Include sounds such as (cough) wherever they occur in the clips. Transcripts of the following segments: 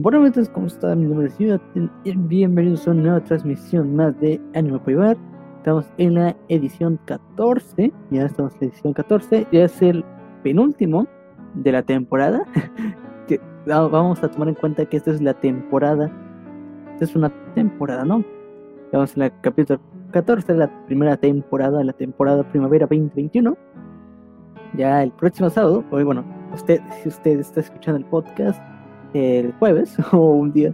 Bueno, amigos, ¿cómo están? Mi nombre es Yudaten y bienvenidos a una nueva transmisión más de Anime Privar. Estamos en la edición 14, ya estamos en la edición 14, ya es el penúltimo de la temporada. (laughs) que vamos a tomar en cuenta que esta es la temporada, esta es una temporada, ¿no? Estamos en la capítulo 14, la primera temporada, la temporada primavera 2021. Ya el próximo sábado, hoy, bueno, usted, si usted está escuchando el podcast, el jueves (laughs) o un día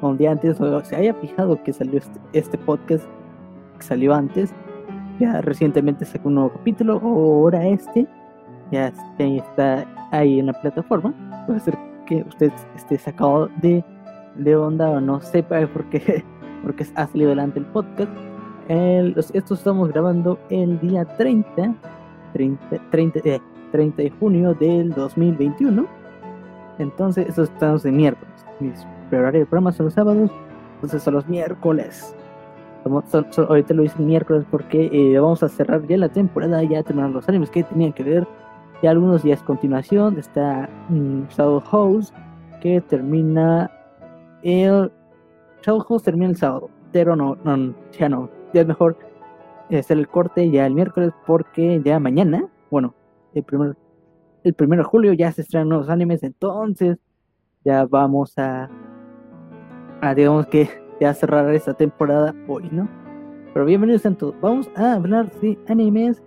o un día antes o se haya fijado que salió este, este, podcast salió antes ya recientemente sacó un nuevo capítulo o ahora este ya está ahí en la plataforma puede ser que usted esté sacado de, de onda o no sepa (laughs) por qué porque ha salido adelante el podcast. Esto estamos grabando el día 30 30, 30, 30 de junio del 2021 entonces, estos estamos de miércoles. Mis horarios de programa son los sábados, entonces son los miércoles. ahorita lo hice miércoles porque eh, vamos a cerrar ya la temporada, ya terminar los animes que tenían que ver. Ya algunos días continuación está um, Shadow House que termina el Shadow House termina el sábado, pero no, no ya no, ya es mejor hacer el corte ya el miércoles porque ya mañana, bueno, el primer el primero de julio ya se estrenan nuevos animes, entonces ya vamos a, digamos que ya cerrar esta temporada hoy, ¿no? Pero bienvenidos a todos. Vamos a hablar de animes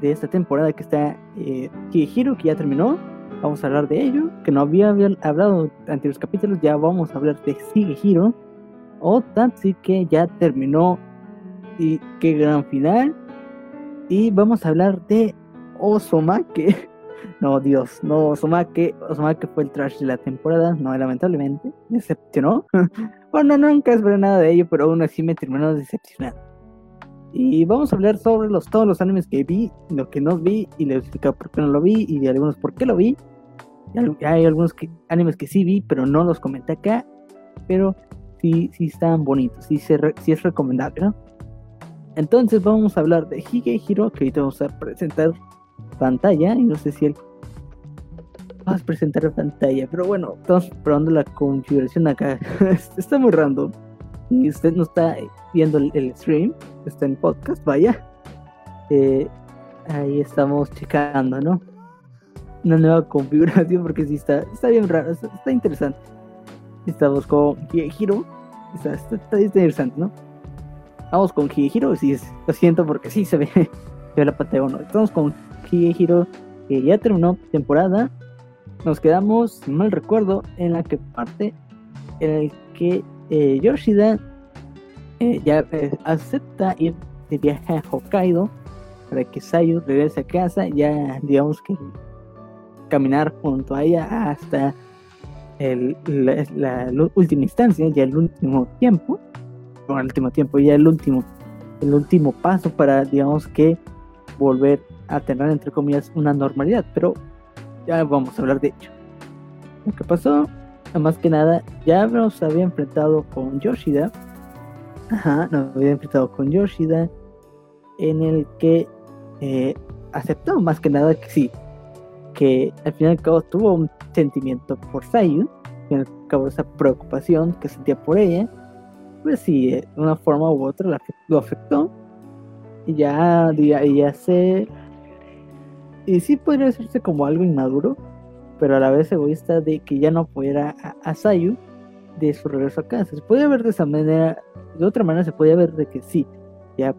de esta temporada que está eh, que ya terminó. Vamos a hablar de ello, que no había, hablado ante los capítulos, ya vamos a hablar de Shigehiro. O Tatsi, que ya terminó y qué gran final. Y vamos a hablar de Osoma, que no, Dios, no, Osumake, Osumake fue el trash de la temporada, no, lamentablemente, me decepcionó. (laughs) bueno, nunca esperé nada de ello, pero aún así me terminó decepcionando. Y vamos a hablar sobre los, todos los animes que vi, lo que no vi, y les explicar por qué no lo vi, y de algunos por qué lo vi. Hay algunos que, animes que sí vi, pero no los comenté acá, pero sí, sí están bonitos, sí, sí es recomendable, ¿no? Entonces vamos a hablar de Hige Hiro, que ahorita vamos a presentar pantalla y no sé si él vas a presentar la pantalla pero bueno estamos probando la configuración acá. (laughs) Está muy random. Y usted no está viendo el, stream está en podcast vaya. Eh, ahí estamos checando no una nueva configuración porque sí está está bien raro está, interesante. Estamos con Hiro está, está, interesante no vamos con Hiro sí lo siento porque sí se ve, (laughs) se la pantalla bueno estamos con Higehiro, que ya terminó temporada, nos quedamos, mal recuerdo, en la que parte en el que eh, Yoshida eh, ya eh, acepta ir de viaje a Hokkaido para que Sayu regrese a casa, ya digamos que caminar junto a ella hasta el, la, última instancia, ya el último tiempo, bueno, el último tiempo, ya el último, el último paso para digamos que volver a tener, entre comillas, una normalidad, pero ya vamos a hablar de ello. Lo que pasó, más que nada, ya nos había enfrentado con Yoshida. Ajá, nos había enfrentado con Yoshida, en el que eh, aceptó más que nada que sí, que al final y al cabo tuvo un sentimiento por Sayu, y al cabo esa preocupación que sentía por ella, pues sí, de una forma u otra lo afectó. Y ya, ya, ya se y sí podría decirse como algo inmaduro, pero a la vez egoísta de que ya no pudiera a, Sayu de su regreso a casa. Se puede ver de esa manera, de otra manera se podía ver de que sí, ya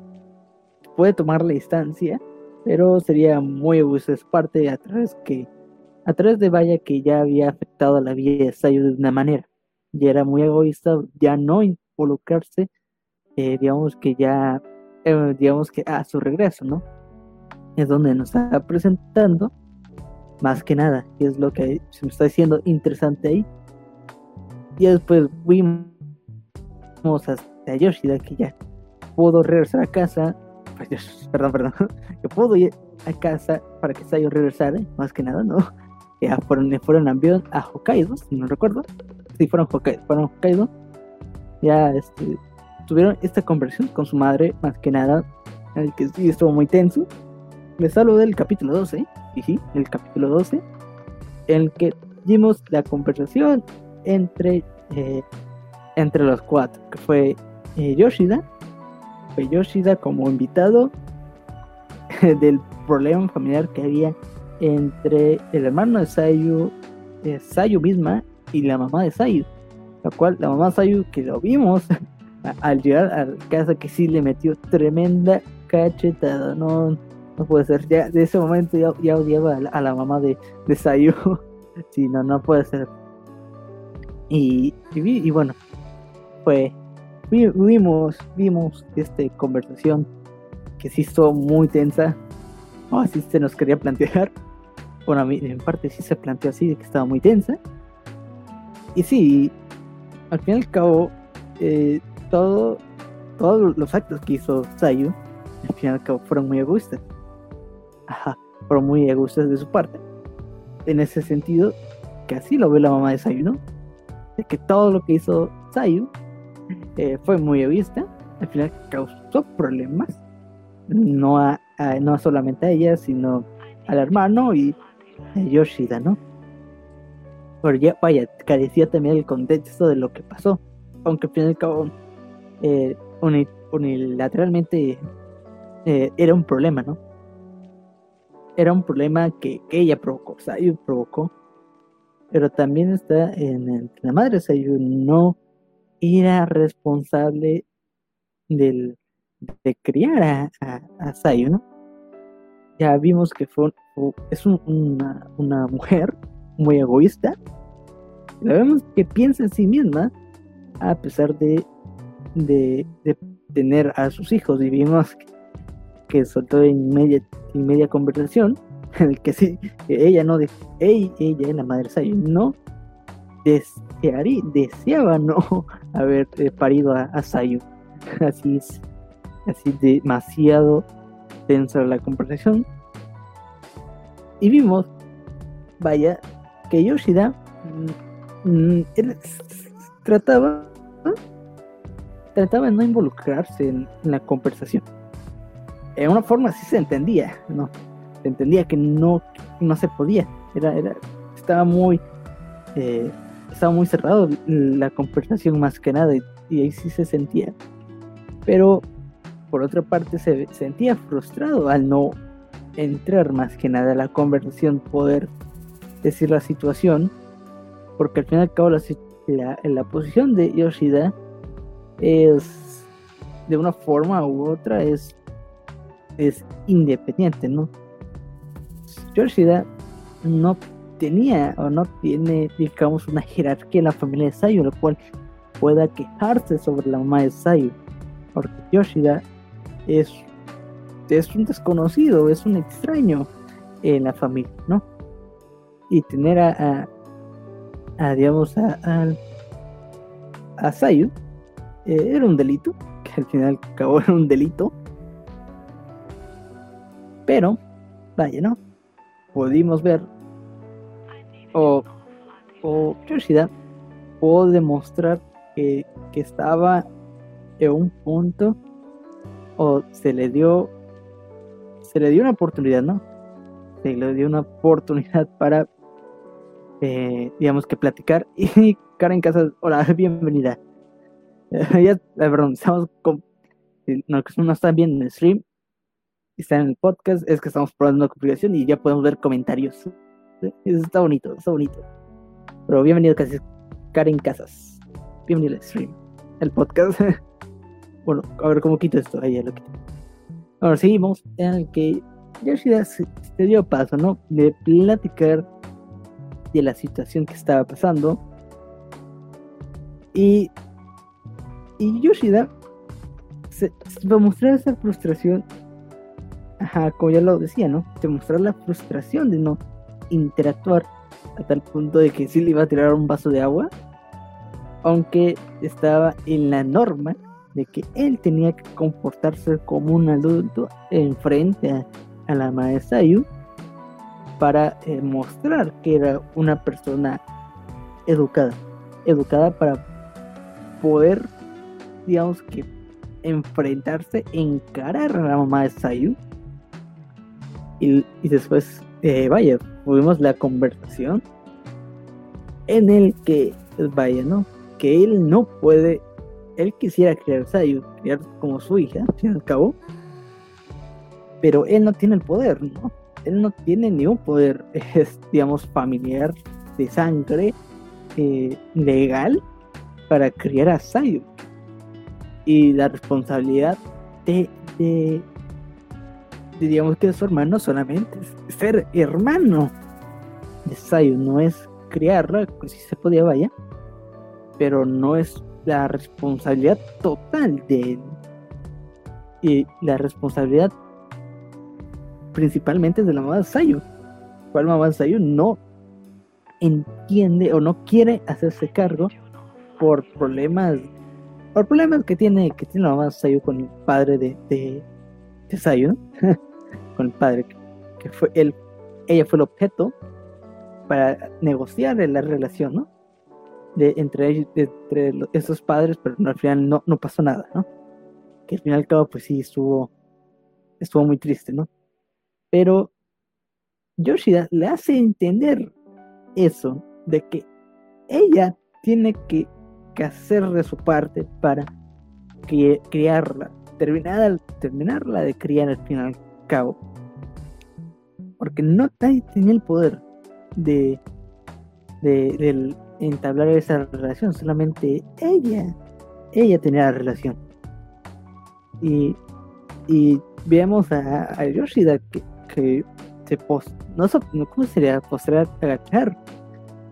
puede tomar la distancia, pero sería muy egoísta de su parte a través que a través de Vaya que ya había afectado a la vida de Sayu de una manera. Ya era muy egoísta, ya no involucrarse, eh, digamos que ya, eh, digamos que a su regreso, ¿no? Es donde nos está presentando más que nada, y es lo que se me está diciendo interesante ahí. Y después vimos hasta Yoshida que ya pudo regresar a casa, perdón, perdón, (laughs) que pudo ir a casa para que Sayo regresara, más que nada, ¿no? (laughs) Ya fueron, fueron a Hokkaido, si no recuerdo. Sí, fueron a Hokkaido, fueron a. Ya este, tuvieron esta conversación con su madre, más que nada, el que sí estuvo muy tenso les hablo del capítulo 12, y sí, el capítulo 12, en el que dimos la conversación entre, eh, entre los cuatro, que fue eh, Yoshida, fue Yoshida como invitado (laughs) del problema familiar que había entre el hermano de Sayu, eh, Sayu misma y la mamá de Sayu, la cual la mamá de Sayu que lo vimos (laughs) al llegar a casa que sí le metió tremenda cachetada, no, no puede ser, ya de ese momento ya, odiaba a la, mamá de, de Sayu, (laughs) sí, no, no puede ser. Y, y, bueno, fue, vimos, vimos esta conversación que sí estuvo muy tensa, o así se nos quería plantear. Bueno, a mí en parte sí se planteó así, de que estaba muy tensa. Y sí, al fin y al cabo, eh, todo, todos los actos que hizo Sayu, al fin y al cabo fueron muy egoístas. Ajá, fueron muy egoístas de su parte. En ese sentido, que así lo ve la mamá de Sayu, ¿no? De que todo lo que hizo Sayu eh, fue muy egoísta, al final causó problemas, no, a, no solamente a ella, sino al hermano y a Yoshida, ¿no? Pero ya, vaya, carecía también el contexto de lo que pasó, aunque al fin y al cabo eh, unilateralmente eh, era un problema, ¿no? Era un problema que, ella provocó, Sayu provocó, pero también está en, la madre Sayu, no era responsable del, de criar a, a, Sayu, ¿no? Ya vimos que fue, es una, una mujer muy egoísta, la vemos que piensa en sí misma, a pesar de de, tener a sus hijos y vimos que, soltó en media, en media conversación (laughs) el que sí, ella no, de, ella, ella, la madre Sayo, no desearía, deseaba no (laughs) haber eh, parido a, a Sayu. (laughs) Así es, así demasiado tensa la conversación. Y vimos, vaya, que Yoshida mm, mm, trataba trataba de no involucrarse en, la conversación. En una forma sí se entendía, ¿no? Se entendía que no, no se podía. Era, era, estaba muy eh, estaba muy cerrado la conversación más que nada y, ahí sí se sentía. Pero por otra parte se sentía frustrado al no entrar más que nada a la conversación, poder decir la situación, porque al fin y al cabo la, la, la posición de Yoshida es de una forma u otra es, es independiente, ¿no? Yoshida no tenía o no tiene, digamos, una jerarquía en la familia de Sayu, lo cual pueda quejarse sobre la mamá de Sayu, porque Yoshida es, es un desconocido, es un extraño en la familia, ¿no? Y tener a, a, digamos, a, a, a Sayu eh, era un delito, que al final acabó en un delito. Pero, vaya, ¿no? Pudimos ver, o, o Yoshida pudo demostrar que, que estaba en un punto, o se le dio, se le dio una oportunidad, ¿no? Se le dio una oportunidad para, eh, digamos que platicar. (laughs) Y Karen Casas, hola, (laughs) bienvenida. (laughs) ya, eh, perdón, estamos con, no, no están viendo en el stream, están en el podcast, es que estamos probando una configuración y ya podemos ver comentarios. Está bonito, está bonito. Pero bienvenido Karen Casas. Bienvenido al stream, el podcast. (laughs) bueno, a ver cómo quito esto. Ahí ya lo quito. Ahora seguimos en el que Yoshida se, se dio paso, ¿no? De platicar de la situación que estaba pasando. Y y Yoshida se, va a mostrar esa frustración, ajá, como ya lo decía, ¿no? Demostrar la frustración de no interactuar a tal punto de que sí le iba a tirar un vaso de agua, aunque estaba en la norma de que él tenía que comportarse como un adulto en frente a, la maestra Yu para eh, mostrar que era una persona educada, educada para poder digamos que enfrentarse, encarar a la mamá de Sayu. Y, después, eh, vaya, tuvimos la conversación en el que vaya, ¿no? Que él no puede, él quisiera criar a Sayu, criar como su hija, al fin y al cabo, pero él no tiene el poder, ¿no? Él no tiene ningún poder, (laughs) es, digamos, familiar, de sangre, eh, legal, para criar a Sayu. Y la responsabilidad de, de, digamos que su hermano solamente es ser hermano de Sayu, no es criarla, si se podía, vaya, pero no es la responsabilidad total de él. Y la responsabilidad principalmente de la mamá de Sayu. ¿Cuál mamá de Sayu no entiende o no quiere hacerse cargo por problemas por problemas que tiene que tiene la mamá de Sayu con el padre de, de Sayu, (laughs) con el padre que, fue él, ella fue el objeto para negociar la relación, ¿no? De, entre, ellos, entre esos padres, pero al final no, no pasó nada, ¿no? Que al final al cabo, pues sí, estuvo, estuvo muy triste, ¿no? Pero Yoshida le hace entender eso, de que ella tiene que, que hacer de su parte para criarla, terminar, terminarla de criar al fin y al cabo. Porque no nadie tenía el poder de, de, entablar esa relación, solamente ella, ella tenía la relación. Y, y vemos a, Yoshida que, se post, no ¿cómo sería? Postrar, agachar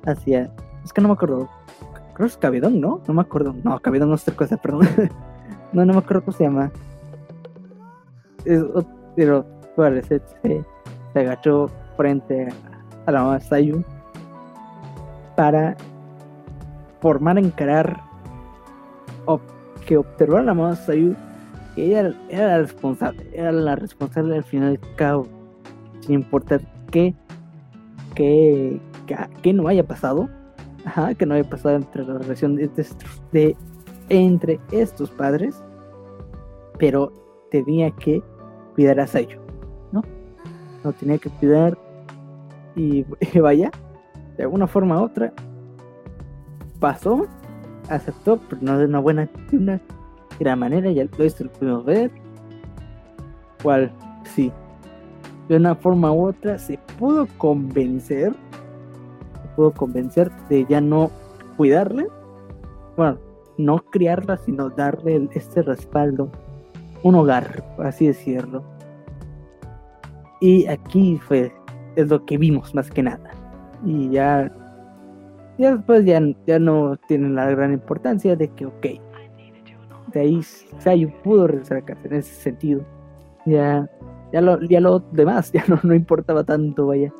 hacia, es que no me acuerdo, creo que es Cabedón, ¿no? No me acuerdo, no, Cabedón no es otra cosa, perdón. (laughs) no, no me acuerdo cómo se llama. Pero, vale, se, agachó frente a la mamá Sayu para formar, encarar o que observar a la mamá Sayu ella era la responsable, era la responsable al final del cabo, sin importar qué, que, que, no haya pasado, que no haya pasado entre la relación de, entre estos padres, pero tenía que cuidar a Sayu, ¿no? No tenía que cuidar (laughs) y, vaya, de alguna forma u otra, pasó, aceptó, pero no de una buena, de una gran manera, ya lo, esto lo pudimos ver. Cual, sí, de una forma u otra se pudo convencer, se pudo convencer de ya no cuidarle, bueno, no criarla, sino darle este respaldo, un hogar, así decirlo. Y aquí fue es lo que vimos más que nada. Y ya, ya después ya, ya no tienen la gran importancia de que, ok, de ahí Sayu pudo regresar a casa en ese sentido. Ya, ya, lo, ya lo demás (laughs) ya no, no importaba tanto, vaya.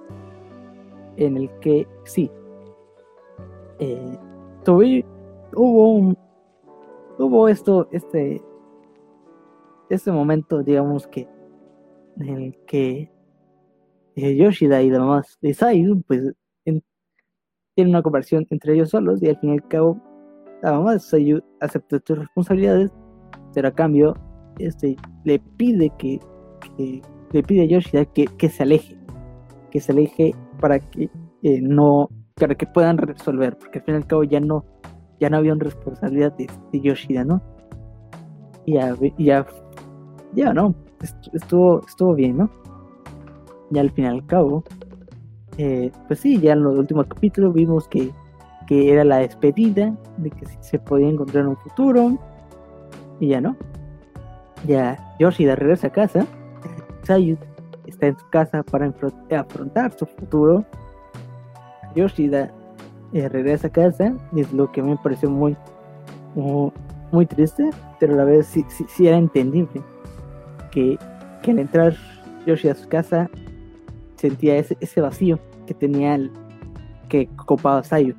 En el que sí, eh, tuve, hubo un, hubo esto, este, este momento, digamos que, en el que eh, Yoshida y la mamá de Sayu, pues tienen una conversación entre ellos solos y al fin y al cabo la mamá de Sayu acepta sus responsabilidades, pero a cambio este, le pide que, le pide a Yoshida que, que, se aleje, que se aleje para que eh, no, para que puedan resolver, porque al fin y al cabo ya no, ya no había una responsabilidad de, Yoshida, ¿no? Y ya, ya, ya, ¿no? Estuvo, estuvo bien, ¿no? ya al fin y al cabo, eh, pues sí, ya en los últimos capítulos vimos que, que era la despedida, de que se podía encontrar en un futuro, y ya no. Ya Yoshida regresa a casa, Sayut está en su casa para afrontar su futuro. Yoshida eh, regresa a casa, es lo que me pareció muy, muy, triste, pero a la vez sí, sí, era entendible que, al entrar Yoshida a su casa sentía ese, vacío que tenía el que copaba Sayu,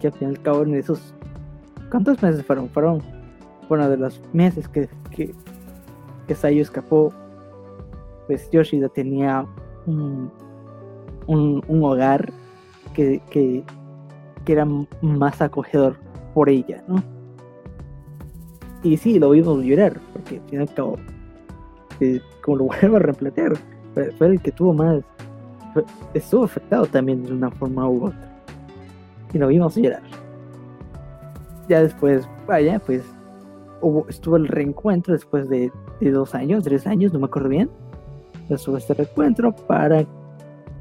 que al fin y al cabo en esos ¿cuántos meses fueron? Fueron bueno de los meses que, que, Sayu escapó, pues Yoshida tenía un, un, hogar que, que, que, era más acogedor por ella, ¿no? Y sí, lo vimos llorar, porque al fin y al cabo, eh, como lo (laughs) vuelvo a replantear, fue el que tuvo más estuvo afectado también de una forma u otra. Y lo vimos llorar. ya después, vaya, pues hubo, estuvo el reencuentro después de, de dos años, tres años, no me acuerdo bien. Estuvo este reencuentro para,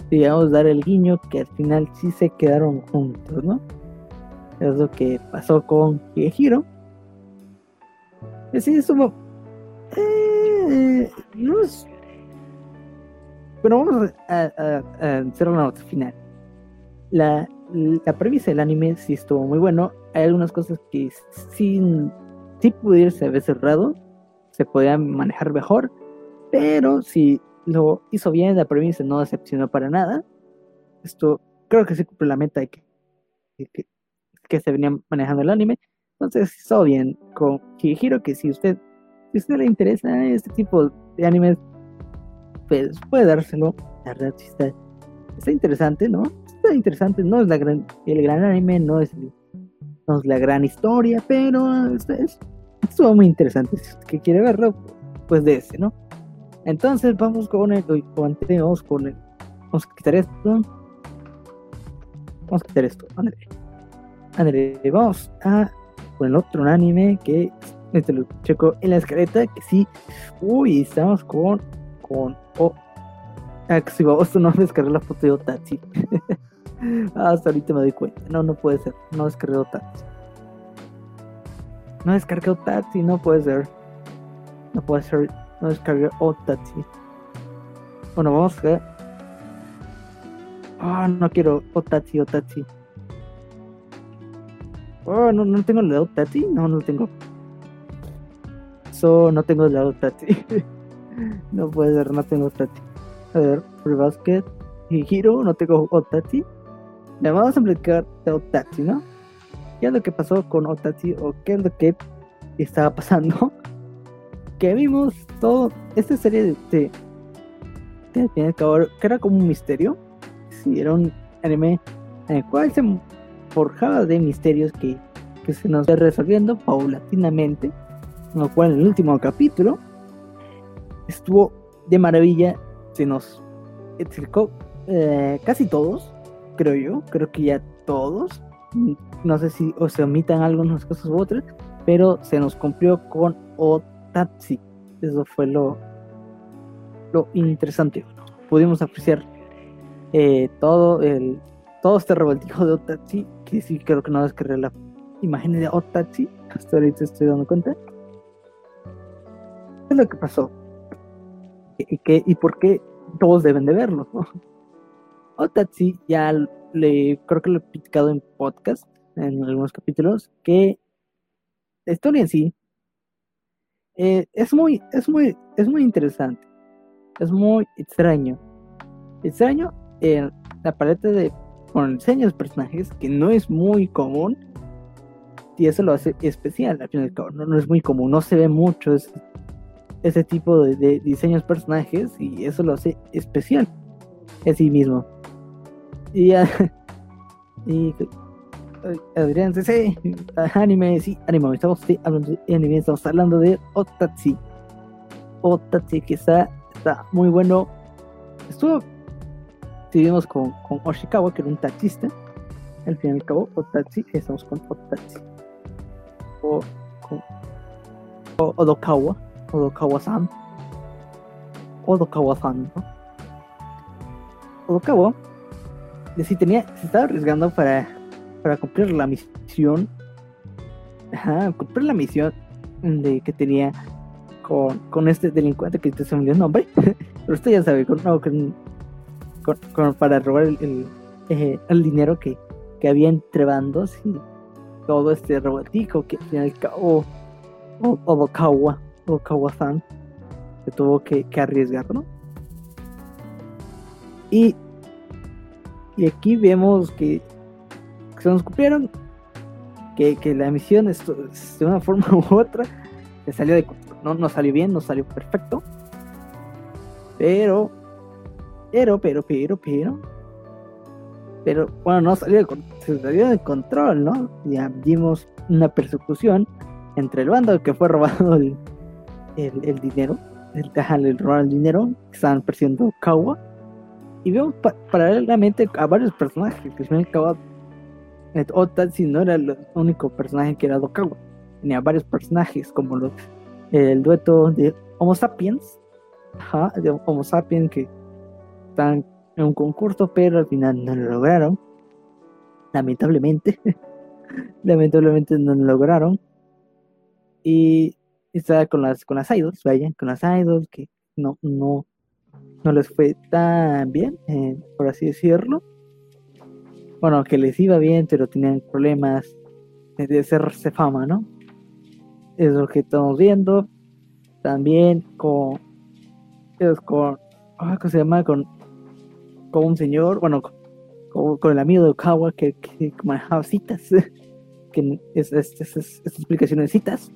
digamos, dar el guiño que al final sí se quedaron juntos, ¿no? Es lo que pasó con Hiro. Sí, estuvo. Eh, es. Pero vamos a, hacer una nota final. La, la premisa del anime sí estuvo muy bueno. Hay algunas cosas que sí, sí pudiese haber cerrado, se podían manejar mejor, pero si lo hizo bien, la premisa no decepcionó para nada. Esto creo que sí cumple la meta que, que, que se venía manejando el anime. Entonces, hizo bien con Hiro, que si usted, si usted le interesa este tipo de animes, pues puede dárselo. La verdad, sí está, está interesante, ¿no? Está interesante, no es la gran, el gran anime, no es, no es la gran historia, pero es, estuvo muy interesante. Si usted quiere verlo, pues de ese, ¿no? Entonces vamos con el, vamos con el, vamos a quitar esto. Vamos a quitar esto, André. André, vamos a con el otro anime que este lo checo en la escaleta que sí. Uy, estamos con con oh, ah, si vamos no descargar la foto de Otachi. (laughs) Hasta ahorita me doy cuenta. No, no puede ser. No descargué Otachi. No descargué Otachi, no puede ser. No puede ser. No descargué Otachi. Bueno, vamos a. Ah, no quiero Otachi, Otachi. Oh, no, no tengo el lado Tati. No, no lo tengo. No tengo lado Tati. (laughs) no puede ser, no tengo Tati. A ver, Free Basket y Giro, no tengo Otati. Le vamos a explicar de Otati, ¿no? ¿Qué es lo que pasó con Otati o qué es lo que estaba pasando? (laughs) que vimos todo, esta serie de, de, de, de que era como un misterio. Sí, era un anime en el cual se forjada de misterios que, se nos va resolviendo paulatinamente, lo cual en el último capítulo estuvo de maravilla, se nos explicó eh, casi todos, creo yo, creo que ya todos, no sé si o se omitan algunas cosas u otras, pero se nos cumplió con Otatsi, eso fue lo, lo interesante, pudimos apreciar eh, todo el todo este revoltijo de Otachi, que sí creo que no descargué la imagen de Otachi, hasta ahorita estoy dando cuenta. ¿Qué es lo que pasó? ¿Y, qué, y por qué todos deben de verlo? Otachi (laughs) ya le creo que lo he platicado en podcast, en algunos capítulos, que la historia en sí eh, es muy, es muy, es muy interesante. Es muy extraño. Extraño en la paleta de con diseños de personajes que no es muy común y eso lo hace especial al fin y al cabo, no, es muy común, no se ve mucho tipo de, diseños personajes y eso lo hace especial en sí mismo. Y, (laughs) y Adrián dice, anime, sí, anime, estamos hablando de anime, estamos hablando de Otatsi. Otatsi que está, está muy bueno. Estuvo Seguimos con, con Oshikawa, que era un taxista. Al fin y al cabo, Otachi, estamos con Otachi. O con o, Odokawa, Odokawa-san. Odokawa-san, ¿no? Odokawa si tenía, se estaba arriesgando para, para cumplir la misión. Ajá, cumplir la misión de que tenía con, con este delincuente que se me el nombre. (laughs) Pero usted ya sabe, con, para robar el, eh, el, dinero que, que, había entre bandos y todo este robotico que al fin y al cabo Odokawa, Odokawa-san se tuvo que, que, arriesgar, ¿no? Y, y aquí vemos que, se nos cumplieron, que, que la misión es, de una forma (laughs) u otra se salió de no, no salió bien, no salió perfecto, pero pero, pero, pero, pero. Pero, bueno, no salió de, se salió de control, ¿no? Ya vimos una persecución entre el bando que fue robado el, el, dinero, el el robar el dinero, que estaban persiguiendo Kawa. Y vemos paralelamente a varios personajes que se Kawa Otatsi no era el único personaje que era Dokawa. Tenía varios personajes, como los, el dueto de Homo sapiens, de Homo sapiens que están en un concurso, pero al final no lo lograron. Lamentablemente. (laughs) Lamentablemente no lo lograron. Y estaba con las con las idols, vaya, con las idols que no, no, no les fue tan bien, eh, por así decirlo. Bueno, que les iba bien, pero tenían problemas de hacerse fama, ¿no? Es lo que estamos viendo. También con. con. Ah, ¿Cómo se llama? Con. Con un señor, bueno, con, el amigo de Okawa que, que manejaba citas. (laughs) que es, es, es, es, explicación de citas.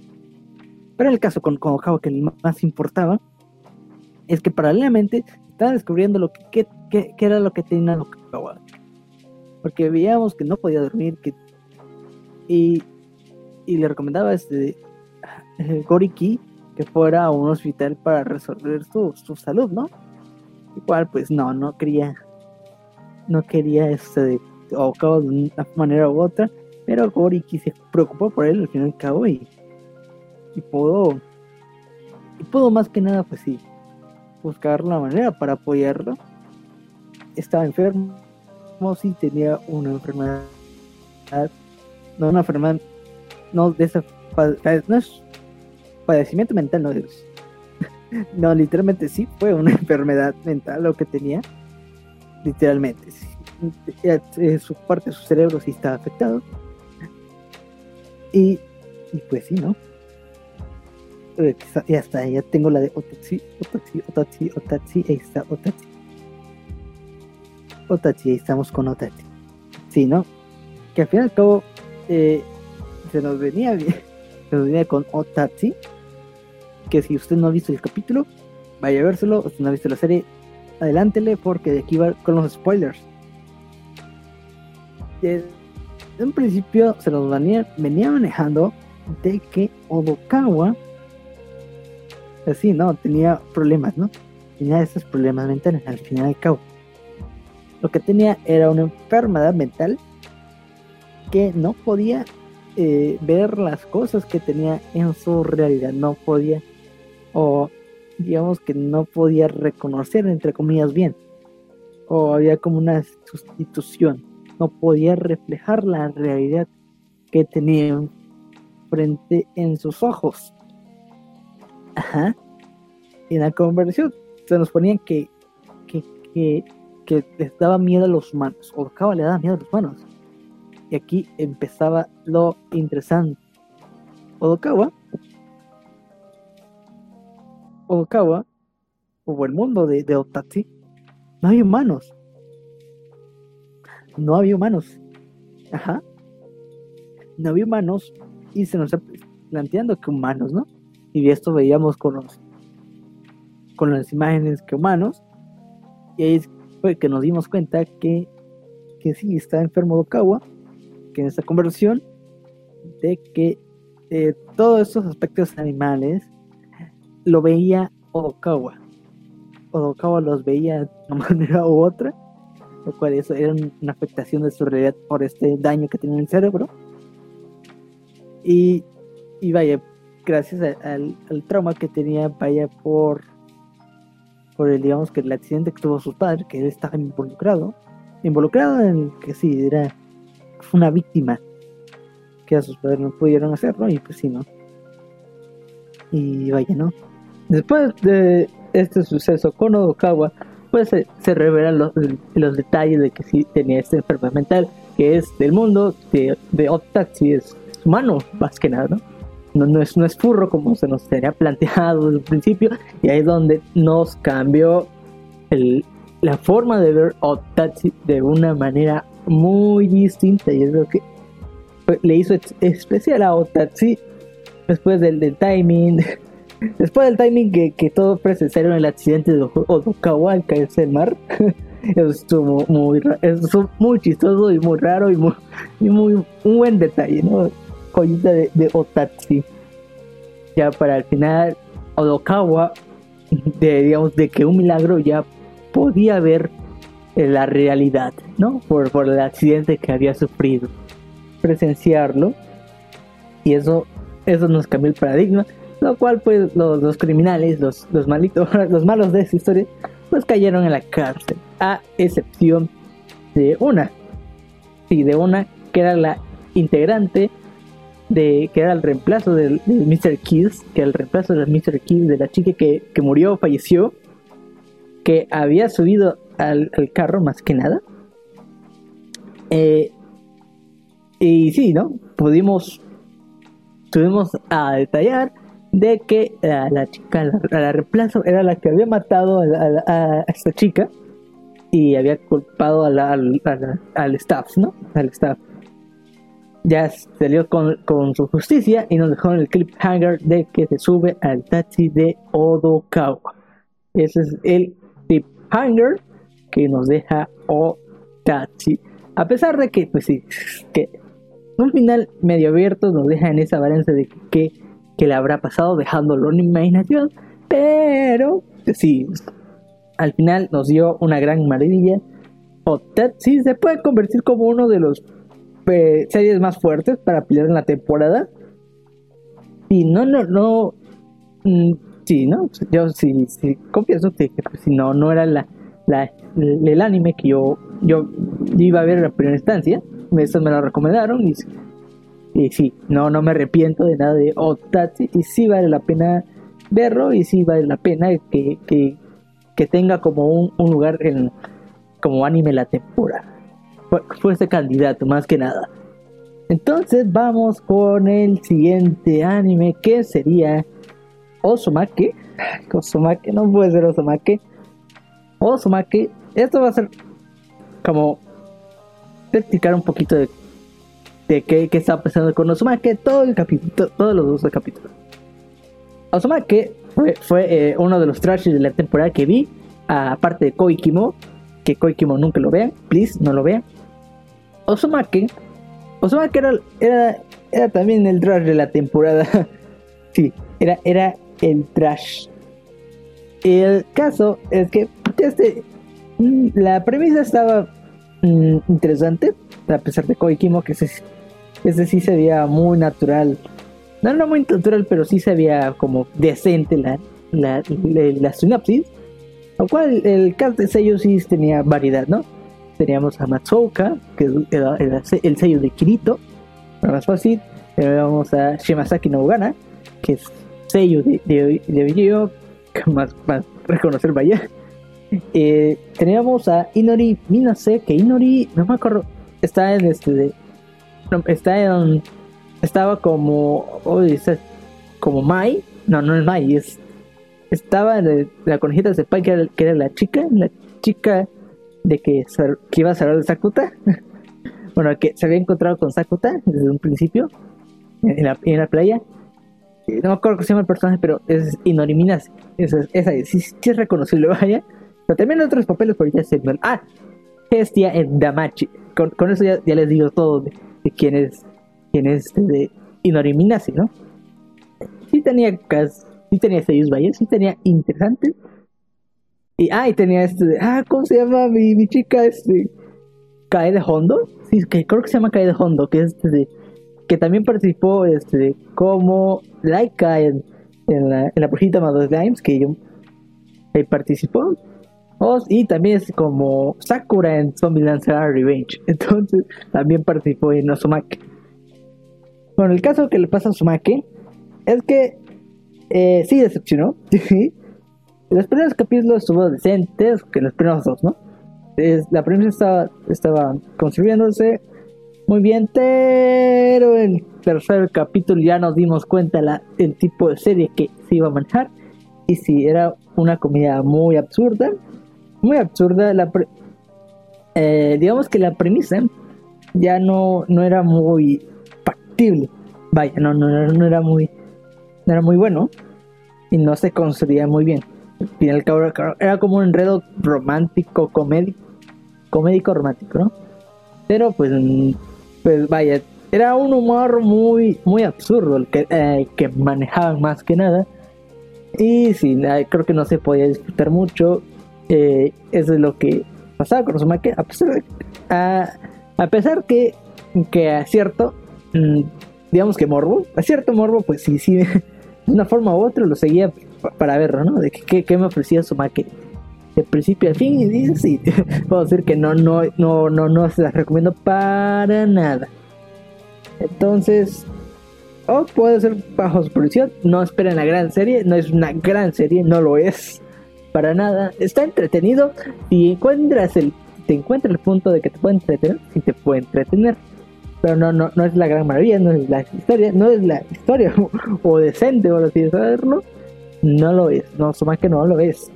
Pero en el caso con, con que más importaba, es que paralelamente estaba descubriendo lo que, que, era lo que tenía Okawa. Porque veíamos que no podía dormir, que y, y le recomendaba este eh, Goriki que fuera a un hospital para resolver su, su salud, ¿no? Igual, pues no, no quería, no quería este de Okawa de una manera u otra, pero Goriki se preocupó por él al fin y al cabo y, y pudo, y pudo más que nada, pues sí, buscar la manera para apoyarlo. Estaba enfermo, si tenía una enfermedad, no una enfermedad, no de esa, no es padecimiento mental, no (laughs) no, literalmente sí fue una (laughs) enfermedad mental lo que tenía, literalmente, su parte de su cerebro sí estaba afectado. Y, y pues sí, ¿no? Ya está, ya tengo la de Otatsi, Otatsi, Otatsi, Otatsi, ahí está, Otatsi. Otatsi, ahí estamos con Otatsi. Sí, ¿no? Que al fin y al cabo eh, se nos venía bien, (laughs) se nos venía con Otatsi. Que si usted no ha visto el capítulo, vaya a vérselo. Usted no ha visto la serie, adelántele porque de aquí va con los spoilers. en principio se nos venía, venía manejando de que Odokawa así, ¿no? Tenía problemas, ¿no? Tenía esos problemas mentales al final del cabo. Lo que tenía era una enfermedad mental que no podía eh, ver las cosas que tenía en su realidad, no podía, o digamos que no podía reconocer, entre comillas, bien, o había como una sustitución, no podía reflejar la realidad que tenía frente en sus ojos. Ajá. Y en la conversión se nos ponían que, que, que, les daba miedo a los humanos. Odokawa le daba miedo a los humanos. Y aquí empezaba lo interesante. Odokawa. Odokawa, o el mundo de, de no había humanos. No había humanos. Ajá. No había humanos. Y se nos está planteando que humanos, ¿no? Y esto veíamos con los con las imágenes que humanos y ahí fue que nos dimos cuenta que que sí está enfermo Okawa que en esta conversión de que eh, todos estos aspectos animales lo veía Odokawa. Odokawa los veía de una (laughs) manera u otra lo cual eso era una afectación de su realidad por este daño que tenía en el cerebro. Y, y vaya gracias al, trauma que tenía vaya por por el digamos que el accidente que tuvo su padre que él estaba involucrado involucrado en que sí era una víctima que a sus padres no pudieron hacerlo y pues sí no y vaya no después de este suceso con Odokawa pues se, revelan los, los, detalles de que sí tenía esta enfermedad mental que es del mundo de, de Otaxi es humano más que nada ¿no? No, es, no es furro como se nos tenía planteado desde el principio, y ahí es donde nos cambió el, la forma de ver Otatsi de una manera muy distinta, y es lo que le hizo especial a Otatsi después del, timing. (laughs) Después del timing que, que todos presenciaron el accidente de Odokawa al caerse el mar, (laughs) eso estuvo muy, eso muy chistoso y muy raro y muy, y muy un buen detalle, ¿no? Joyita de, de. Ya para el final, Odokawa, de, digamos, de que un milagro ya podía ver la realidad, ¿no? Por, por el accidente que había sufrido. presenciarlo y eso, eso nos cambió el paradigma, lo cual pues los, los criminales, los, los malitos, (laughs) los malos de esa historia, pues cayeron en la cárcel, a excepción de una, sí, de una que era la integrante de que era el reemplazo del, Mr. Kills, que era el reemplazo del Mr. Kills, de la chica que, que murió, falleció, que había subido al, carro más que nada. Eh, y sí, ¿no? Pudimos, tuvimos a detallar de que la, chica, la, la, reemplazo, era la que había matado a, esta chica y había culpado al, al staff, ¿no? Al staff ya salió con, su justicia y nos dejó en el cliffhanger de que se sube al taxi de Odokawa. Ese es el cliffhanger que nos deja Otachi. A pesar de que, pues sí, que un final medio abierto nos deja en esa balanza de que, que le habrá pasado dejándolo en imaginación, pero pues sí, al final nos dio una gran maravilla. Otachi se puede convertir como uno de los series más fuertes para pelear en la temporada. Y no, no, no. Mm, sí, ¿no? Yo sí, sí confieso que, pues, si no, no era la, la, el anime que yo, yo, iba a ver en la primera instancia. Eso me lo recomendaron y, y sí, no, no me arrepiento de nada de Otachi. Y sí vale la pena verlo y sí vale la pena que, que, que tenga como un, un lugar en, como anime la temporada fue, ese candidato, más que nada. Entonces vamos con el siguiente anime que sería Osomake. (laughs) Osomake, no puede ser Osomake. Osomake, esto va a ser como explicar un poquito de, de qué, qué, está pasando con Osomake todo el capítulo, todos los dos capítulos. Osomake fue, fue eh, uno de los trashes de la temporada que vi, aparte de Koikimo, que Koikimo nunca lo vean, please, no lo vean. Osumake, Osumake era, era, era también el trash de la temporada. (laughs) sí, era, era el trash. El caso es que este, mm, la premisa estaba mm, interesante, a pesar de Koikimo, que ese, sí se veía muy natural. No, no muy natural, pero sí se veía como decente la, la, la, sinopsis. Lo cual el cast de sello sí tenía variedad, ¿no? Teníamos a Matsouka, que era, el sello de Kirito, para más fácil. Teníamos a Shimasaki Nogana, que es sello de, de, de más, más reconocer vaya. Eh, teníamos a Inori Minase, que Inori, no me acuerdo, está en este de, está en, estaba como, oh, como Mai, no, no es Mai, es, estaba en la conejita de Pai, que era la chica, la chica de que, iba a salir de Sakuta. (laughs) bueno, que se había encontrado con Sakuta desde un principio en la, en la playa. No me acuerdo cómo se llama el personaje, pero es Inoriminas. Esa, esa sí, sí, es reconocible, (laughs) vaya. Pero también otros papeles, por ya se Ah, Hestia en Damachi. Con, eso ya, les digo todo de, quién es, quién es este de Inoriminasi, ¿no? Sí tenía, sí tenía sellos, vaya, sí tenía interesantes y, ah, y tenía este, ah, ¿cómo se llama mi, mi chica? Este, Kae de Hondo. Sí, que creo que se llama Kae de Hondo, que es este, que también participó este, como Laika en, en la, en la projita Mados Games, que yo ahí participó. y también es como Sakura en Zombie Lancer Revenge. (laughs) Entonces también participó en Osumake. Bueno, el caso que le pasa a Osumake es que eh, sí decepcionó. (laughs) los primeros capítulos estuvo decentes, que los primeros dos, ¿no? La primera estaba, estaba construyéndose muy bien, pero el tercer capítulo ya nos dimos cuenta la, el tipo de serie que se iba a manejar. Y si era una comedia muy absurda, muy absurda. La eh, digamos que la premisa ya no, no era muy factible. Vaya, no, no, no era muy, no era muy bueno y no se construía muy bien final era como un enredo romántico, comédico, comédico romántico. Pero pues, pues vaya, era un humor muy, muy absurdo el que, eh, que manejaban más que nada. Y sí, creo que no se podía disfrutar mucho. Eh, eso es lo que pasaba con Uzumaki. A a, a pesar que que a cierto, mm, digamos que morbo, a cierto morbo, pues sí, sí, (laughs) de una forma u otra lo seguía para verlo, ¿no? De qué me ofrecía su maquete de principio a fin y dice sí, (laughs) puedo decir que no, no, no, no, no se las recomiendo para nada. Entonces, o puede ser bajo supervisión, no esperen la gran serie, no es una gran serie, no lo es para nada. Está entretenido y encuentras el, te encuentras el punto de que te puede entretener, y te puede entretener. Pero no, no, no es la gran maravilla, no es la historia, no es la historia (laughs) o, decente, o así saberlo. No lo es, no, más que no lo es.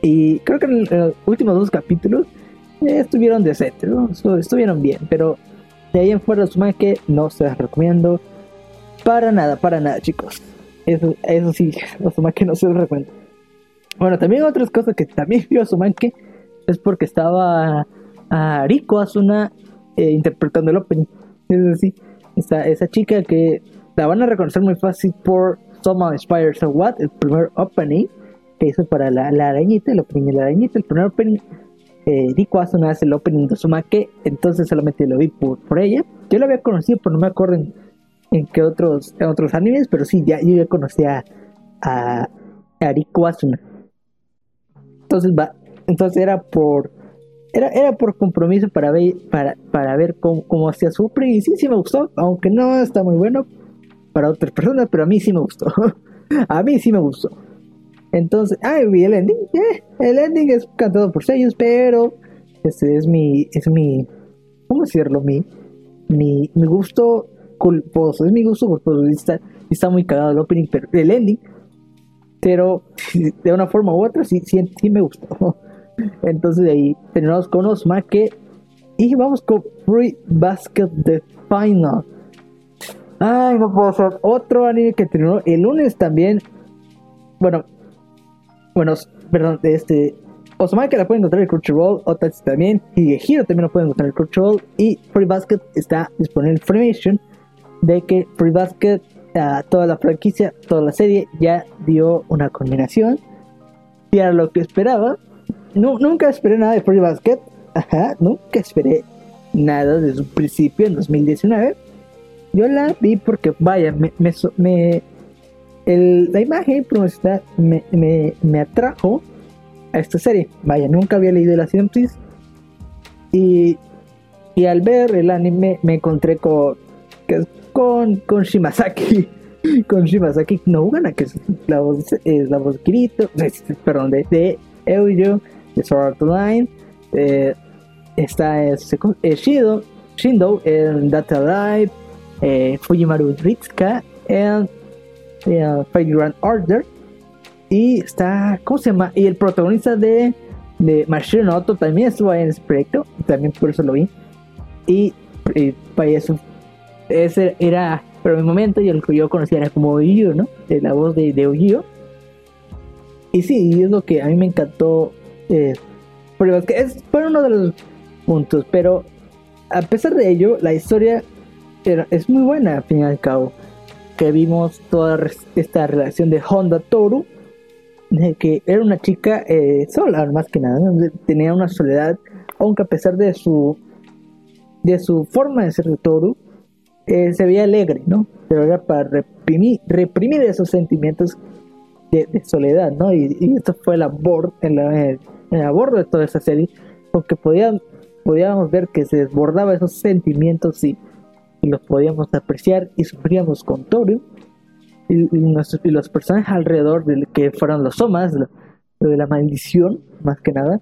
Y creo que en los últimos dos capítulos eh, estuvieron decentes, ¿no? estuvieron bien, pero de ahí en fuera, más que no se las recomiendo para nada, para nada, chicos. Eso, eso sí, (laughs) que no se los recomiendo. Bueno, también otras cosas que también vio que es porque estaba a Rico Asuna eh, interpretando el opening. Es decir, esa, esa chica que la van a reconocer muy fácil por Someone Inspires a What, el primer opening que hizo para la, arañita, el opening de la arañita, el primer opening. Eh, hace el opening de Sumake, entonces solamente lo vi por, por ella. Yo lo había conocido, pero no me acuerdo en, qué otros, otros animes, pero sí, ya, yo ya conocía a, a Asuna. Entonces, va, entonces era por era, era por compromiso para ver, para, para ver cómo, cómo hacía su opening. Y sí, sí me gustó, aunque no está muy bueno para otras personas, pero a mí sí me gustó. (laughs) a mí sí me gustó. Entonces, ah, vi el ending. Eh, el ending es cantado por sellos, pero este es mi, es mi, ¿cómo decirlo? Mi, mi, mi gusto culposo, es mi gusto culposo. Y está, está muy cagado el opening, pero el ending, pero de una forma u otra sí, sí, sí me gustó. (laughs) Entonces de ahí terminamos con que y vamos con Free Basket The Final. Ay, no puedo hacer otro anime que terminó el lunes también. Bueno, bueno, perdón, este. que la pueden encontrar en Crunchyroll, Otats también, Hero también lo pueden encontrar en Crunchyroll, y Free Basket está disponible en de que Free Basket, uh, toda la franquicia, toda la serie, ya dio una combinación, y era lo que esperaba. No, nunca esperé nada de Free Basket, ajá, nunca esperé nada desde un principio en 2019. Yo la vi porque, vaya, me, me, me la imagen promocional me, me, atrajo a esta serie. Vaya, nunca había leído la sinopsis. Y, y al ver el anime me encontré con, con, con Shimazaki. (laughs) con Shimazaki Nogana, que es la voz, es la voz Kirito, perdón, de, de Euyo, de Sword Art Online. Eh, está es, Shido, Shindo en Data Live, eh, Fujimaru Ritsuka en eh, Grand Order. Y está, ¿cómo se llama? Y el protagonista de, de Machine Auto también estuvo en ese proyecto, también por eso lo vi. Y, para eso, ese era, pero en el momento y el que yo conocía era como Uyo, ¿no? De la voz de, de. Y sí, es lo que a mí me encantó. Eh, porque es, fue uno de los puntos, pero a pesar de ello, la historia era, es muy buena al fin y al cabo que vimos toda esta relación de Honda Toru, de que era una chica eh, sola, más que nada, tenía una soledad, aunque a pesar de su de su forma de ser de Toru, eh, se veía alegre, ¿no? Pero era para reprimir, reprimir esos sentimientos de, soledad, ¿no? Y, esto fue el abordo, el, el, de toda esa serie, porque podían, podíamos ver que se desbordaba esos sentimientos y y los podíamos apreciar y sufríamos con Toru y, los personajes alrededor de que fueron los somas de la maldición más que nada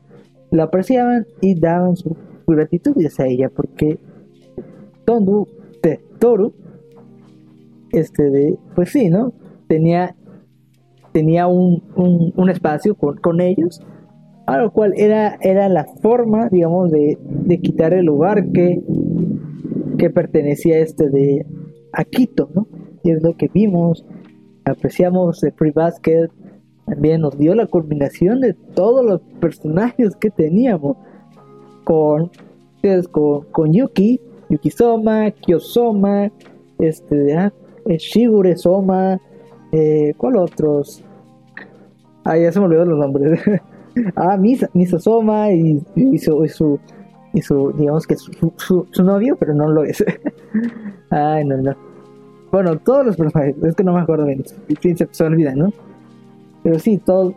lo apreciaban y daban su, gratitud hacia ella porque Tondu de Toru este de pues sí no tenía tenía un, un, espacio con, con, ellos a lo cual era era la forma digamos de, de quitar el lugar que que pertenecía este de Aquito, ¿no? Y es lo que vimos, apreciamos de Free Basket, también nos dio la culminación de todos los personajes que teníamos con, con, con Yuki, Yuki Soma, Kyosoma, este, ah, eh, Shigure Soma, eh, ¿cuál otros? Ah, ya se me olvidó los nombres. (laughs) ah, Misa, Soma y, y su, digamos que su, su, su novio, pero no lo es. (laughs) Ay, no, no. Bueno, todos los personajes, es que no me acuerdo bien, se, se olvida, ¿no? Pero sí, todos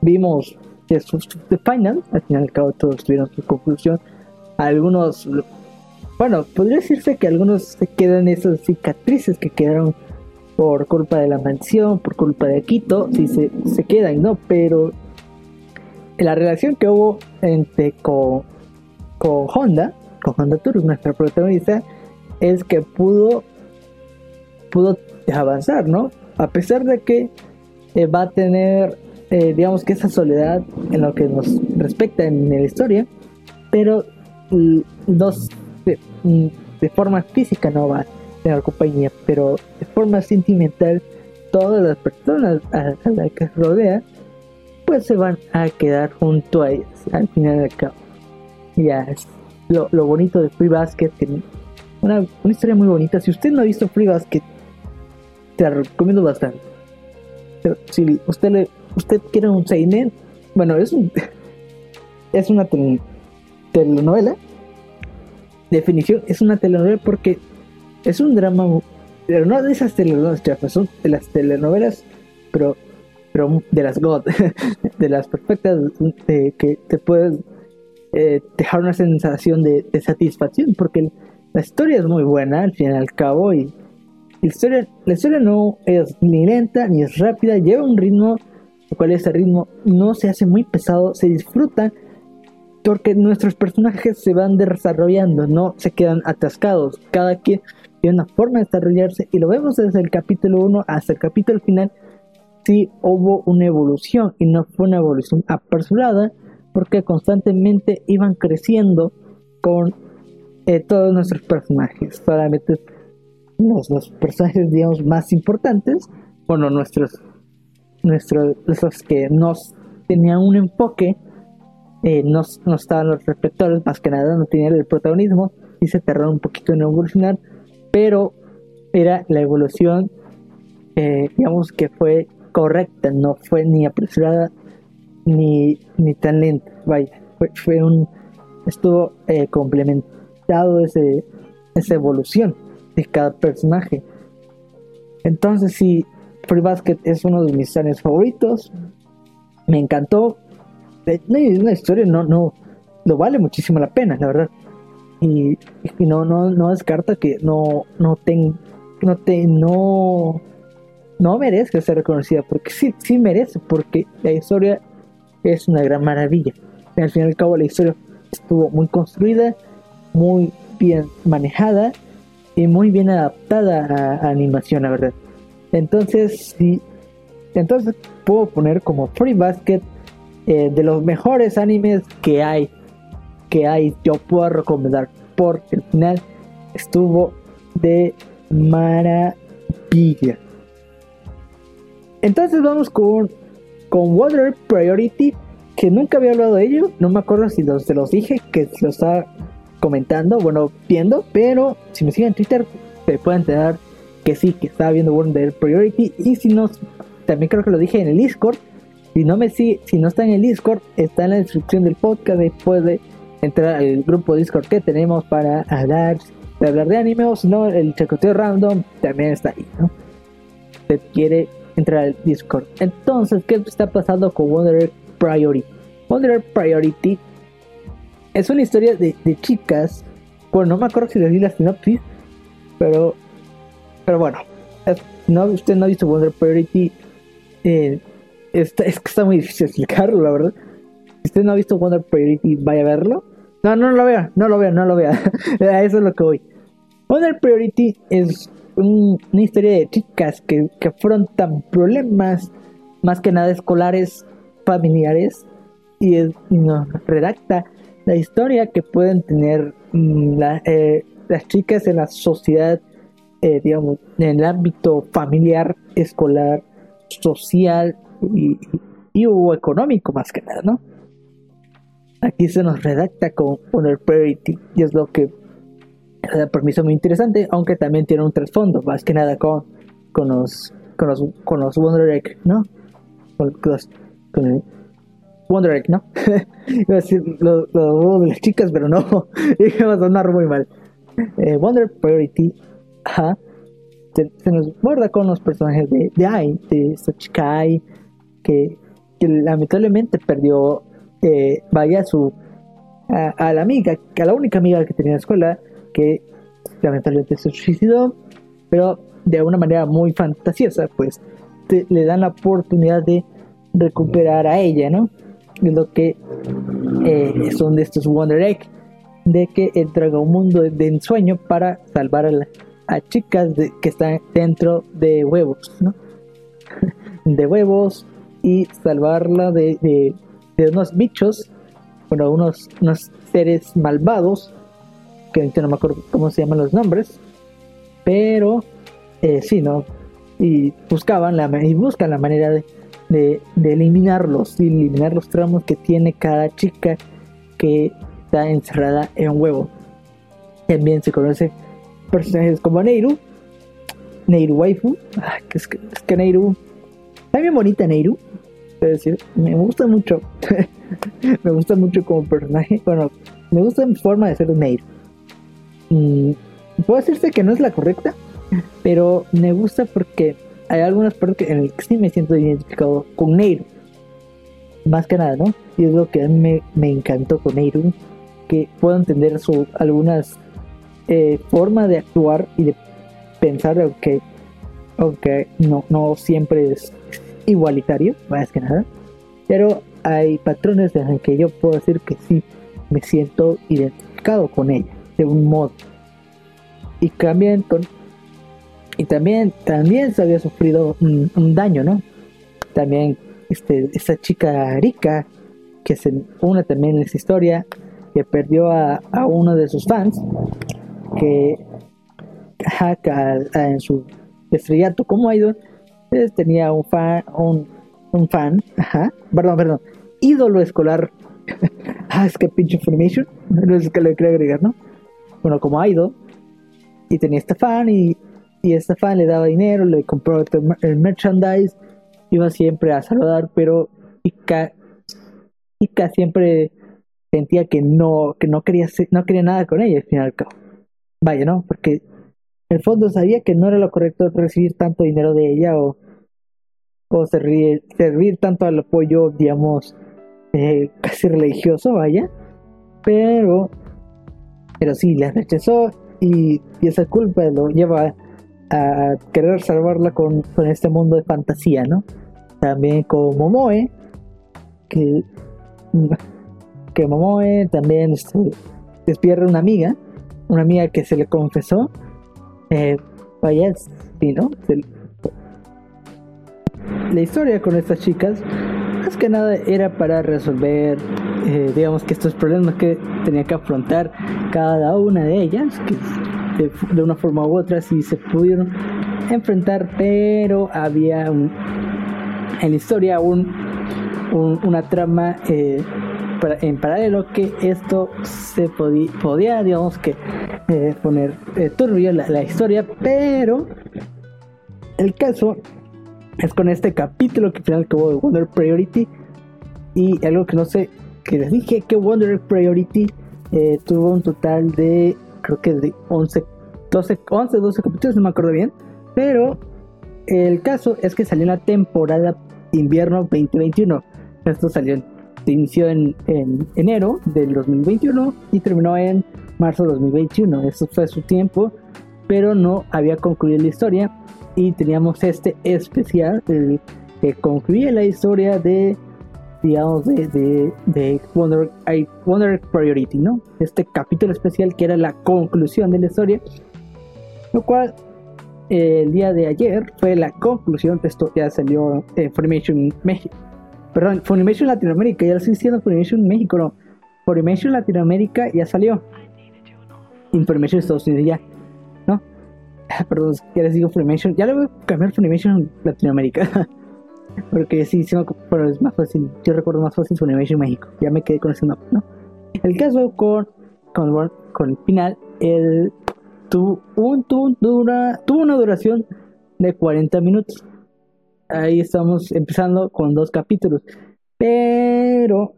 vimos que su, The Final, al final y al cabo todos tuvieron su conclusión. Algunos, bueno, podría decirse que algunos se quedan esas cicatrices que quedaron por culpa de la mansión, por culpa de Quito, sí se, se quedan, ¿no? Pero la relación que hubo entre con, con Honda, con Honda Tour, nuestra protagonista, es que pudo pudo avanzar, ¿no? A pesar de que eh, va a tener, eh, digamos que esa soledad en lo que nos respecta en la historia, pero dos mm, de, forma física no va a tener compañía, pero de forma sentimental, todas las personas a, las que rodea, pues se van a quedar junto a ellas al final del cabo. Es lo, bonito de Free Basket, una, una historia muy bonita. Si usted no ha visto Free Basket, te recomiendo bastante. Pero si usted le, usted quiere un seinen, bueno, es un (laughs) es una telenovela. Definición, es una telenovela porque es un drama, pero no de esas telenovelas son de las telenovelas, pero pero de las God, (laughs) de las perfectas que te puedes eh, dejar una sensación de, satisfacción porque la historia es muy buena al fin y al cabo y la historia, la historia no es ni lenta ni es rápida, lleva un ritmo, lo cual ese ritmo no se hace muy pesado, se disfruta porque nuestros personajes se van desarrollando, no se quedan atascados, cada quien tiene una forma de desarrollarse y lo vemos desde el capítulo 1 hasta el capítulo final, sí hubo una evolución y no fue una evolución apresurada porque constantemente iban creciendo con eh, todos nuestros personajes, solamente los, personajes, digamos, más importantes, bueno, nuestros, nuestros, los que nos tenían un enfoque, eh, no, estaban los reflectores, más que nada, no tenían el protagonismo, y se tardaron un poquito en evolucionar, pero era la evolución, eh, digamos, que fue correcta, no fue ni apresurada ni, ni tan lenta, vaya, fue, un, estuvo eh, complementado ese, esa evolución de cada personaje. Entonces sí, Free Basket es uno de mis años favoritos. Me encantó. Una historia no, no, lo vale muchísimo la pena, la verdad. Y, no, no, no descarta que no, no ten, no te, no, no merezca ser reconocida, porque sí, sí merece, porque la historia es una gran maravilla. Al fin y al cabo la historia estuvo muy construida, muy bien manejada y muy bien adaptada a, animación, la verdad. Entonces, sí, entonces puedo poner como Free Basket eh, de los mejores animes que hay, que hay, yo puedo recomendar, porque al final estuvo de maravilla. Entonces vamos con, con Water Priority, que nunca había hablado de ello, no me acuerdo si los, se los dije, que los está comentando, bueno, viendo, pero si me siguen en Twitter, se pueden enterar que sí, que estaba viendo Wonder Priority. Y si no, también creo que lo dije en el Discord. Si no me sigue, si no está en el Discord, está en la descripción del podcast. Después de entrar al grupo Discord que tenemos para hablar, de hablar de anime, o si no, el chacoteo random también está ahí, ¿no? Se quiere entrar al Discord. Entonces, ¿qué está pasando con Wonder Priority? Wonder Priority es una historia de, chicas. Bueno, no me acuerdo si les di la sinopsis, pero, pero bueno, no, usted no ha visto Wonder Priority. Eh, (laughs) es que está muy difícil explicarlo, la verdad. Si usted no ha visto Wonder Priority, vaya a verlo. No, no lo vea, no lo vea, no lo vea. (laughs) eso es lo que voy. Wonder Priority es una historia de chicas que, que afrontan problemas, más que nada escolares, familiares, y, y nos redacta la historia que pueden tener mm, eh, las chicas en la sociedad, eh, digamos, en el ámbito familiar, escolar, social y, o económico más que nada, ¿no? Aquí se nos redacta con poner priority y es lo que da permiso muy interesante, aunque también tiene un trasfondo, más que nada con, con los con los con los Wonder Egg, ¿no? Con, con, Wonder Egg, ¿no? (laughs) Iba a decir los, de las chicas, pero no. (laughs) Iba a sonar muy mal. Eh, Wonder Priority. Se, nos guarda con los personajes de, de Ai, de Sochikai, que, que lamentablemente perdió, eh, vaya, su, a, la amiga, a la única amiga que tenía en la escuela, que lamentablemente se suicidó, pero de una manera muy fantasiosa, pues le dan la oportunidad de recuperar a ella, ¿no? Es lo que eh, son de estos Wonder Egg, de que entran a un mundo de ensueño para salvar a, chicas que están dentro de huevos, ¿no? (laughs) de huevos y salvarla de, de, unos bichos, bueno, unos, unos seres malvados, que ahorita no me acuerdo cómo se llaman los nombres, pero eh, sí, ¿no? Y buscaban la, y buscan la manera de, de, eliminarlos, de eliminar los tramos que tiene cada chica que está encerrada en un huevo. También se conoce personajes como Neiru, Neiru Waifu, ah, que es, que, es que Neiru, está bonita Neiru, decir, me gusta mucho, (laughs) me gusta mucho como personaje, bueno, me gusta mi forma de ser Neiru. Y puedo decirse que no es la correcta, pero me gusta porque hay algunas partes en las que sí me siento identificado con Neiru. Más que nada, ¿no? Y es lo que a mí me, encantó con Neiru, que puedo entender su algunas eh, formas de actuar y de pensar, aunque, aunque no, no siempre es igualitario, más que nada. Pero hay patrones en los que yo puedo decir que sí me siento identificado con ella, de un modo. Y también y también, también se había sufrido un, daño, ¿no? También este, esa chica rica, que se une también en esa historia, que perdió a, uno de sus fans, que, en su estrellato como idol, pues, tenía un fan, un, un fan, ajá, perdón, perdón, ídolo escolar. (laughs) ah, es que pinche information, no es que le quería agregar, ¿no? Bueno, como idol, y tenía este fan y y esta fan le daba dinero, le compró el merchandise, iba siempre a saludar, pero Ika, Ika siempre sentía que no, que no quería no quería nada con ella al fin y al cabo. Vaya, ¿no? Porque en el fondo sabía que no era lo correcto recibir tanto dinero de ella o, o servir, servir tanto al apoyo, digamos, eh, casi religioso, vaya. Pero, pero sí, la rechazó y, y esa culpa lo lleva a querer salvarla con, este mundo de fantasía, ¿no? También con Momoe, que, que Momoe también este, despierta una amiga, una amiga que se le confesó, eh, vaya, sí, ¿no? la historia con estas chicas, que nada era para resolver, eh, digamos que estos problemas que tenía que afrontar cada una de ellas, que de, una forma u otra si se pudieron enfrentar, pero había un, en la historia un, una trama eh, en paralelo que esto se podía, podía digamos que, eh, poner turbio la, la historia, pero el caso es con este capítulo que final acabó de Wonder Priority y algo que no sé, que les dije que Wonder Priority tuvo un total de creo que de 11, 12, 11, 12 capítulos, no me acuerdo bien. Pero el caso es que salió la temporada invierno 2021. Esto salió, inició en, en enero del 2021 y terminó en marzo del 2021. Eso fue su tiempo, pero no había concluido la historia. Y teníamos este especial que concluía la historia de digamos, de, de, de Wonder, Wonder Priority, ¿no? Este capítulo especial que era la conclusión de la historia, lo cual eh, el día de ayer fue la conclusión, esto ya salió en Funimation México, perdón, Funimation Latinoamérica, ya lo estoy diciendo Funimation México, no, Funimation Latinoamérica ya salió, Information Estados Unidos ya. (laughs) Perdón, ya les digo Funimation, ya le voy a cambiar Funimation Latinoamérica. (laughs) Porque sí, sí pero es más fácil. Yo recuerdo más fácil Funimation México. Ya me quedé con ese nombre, ¿no? El caso con, con, con el final, el, tuvo, un, tuvo, dura, tuvo una duración de 40 minutos. Ahí estamos empezando con dos capítulos. Pero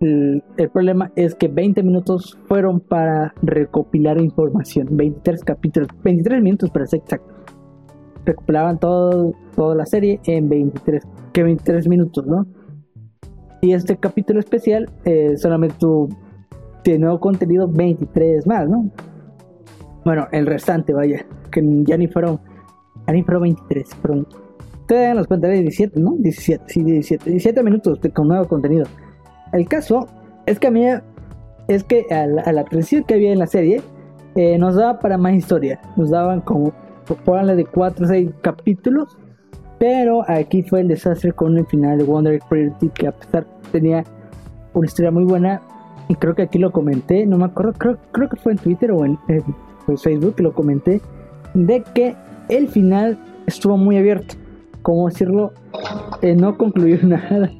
el, el, problema es que 20 minutos fueron para recopilar información. 23 capítulos, 23 minutos para ser exacto. Recopilaban todo, toda la serie en 23, que 23 minutos, ¿no? Y este capítulo especial eh, solamente tuvo nuevo contenido 23 más, ¿no? Bueno, el restante, vaya, que ya ni fueron, ya ni fueron 23, fueron, ustedes los cuenta de 17, ¿no? 17, sí, 17, 17 minutos con nuevo contenido. El caso es que a mí, es que a la, a que había en la serie, eh, nos daba para más historia, nos daban como, pónganle de 4 o 6 capítulos pero aquí fue el desastre con el final de Wonder Priority, que a pesar tenía una historia muy buena, y creo que aquí lo comenté, no me acuerdo, creo, creo que fue en Twitter o en, Facebook que lo comenté, de que el final estuvo muy abierto. ¿Cómo decirlo? Eh, no concluyó (laughs) nada.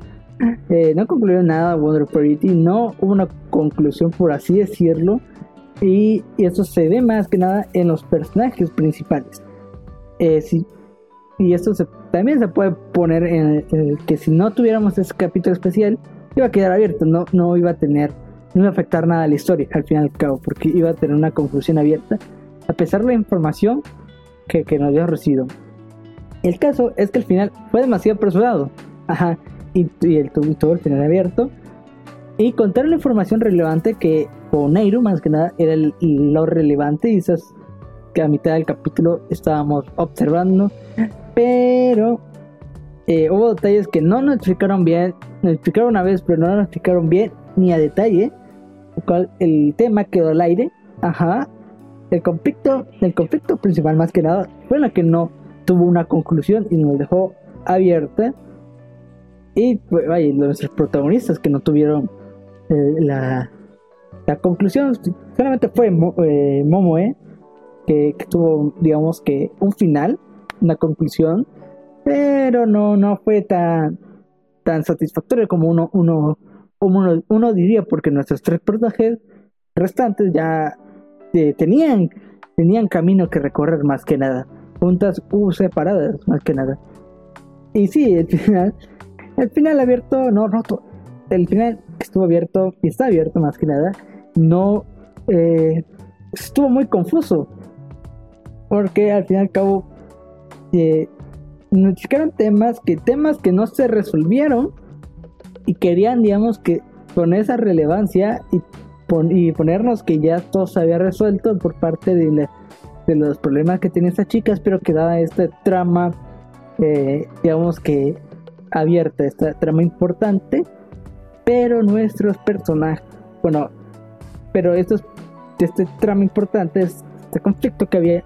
Eh, no concluyó nada Wonder Priority, no hubo una conclusión por así decirlo. Y, eso se ve más que nada en los personajes principales. Eh, y esto también se puede poner en que si no tuviéramos ese capítulo especial, iba a quedar abierto, no, iba a tener, no iba a afectar nada a la historia al fin y al cabo, porque iba a tener una conclusión abierta, a pesar de la información que, nos dio recibido. El caso es que el final fue demasiado apresurado, ajá, y, y el, todo el final abierto, y contar la información relevante que con Neiru más que nada era lo relevante y esas que a mitad del capítulo estábamos observando pero eh, hubo detalles que no nos explicaron bien, nos explicaron una vez, pero no nos explicaron bien ni a detalle, lo cual el tema quedó al aire, ajá. El conflicto, el conflicto principal más que nada fue la que no tuvo una conclusión y nos dejó abierta. Y pues, vaya, nuestros protagonistas que no tuvieron eh, la, conclusión, solamente fue eh, Momoe, que, tuvo, digamos que, un final una conclusión, pero no, no fue tan, tan satisfactorio como uno, uno, como uno, diría, porque nuestros tres personajes restantes ya eh, tenían, tenían camino que recorrer más que nada, juntas u separadas más que nada. Y sí, el final, el final abierto, no roto, el final estuvo abierto y está abierto más que nada, no eh, estuvo muy confuso, porque al fin y al cabo que nos explicaron temas que temas que no se resolvieron y querían digamos que con esa relevancia y, y ponernos que ya todo se había resuelto por parte de, de los problemas que tiene esta chica pero que daba esta trama eh, digamos que abierta esta trama importante pero nuestros personajes bueno pero estos este trama importante este conflicto que había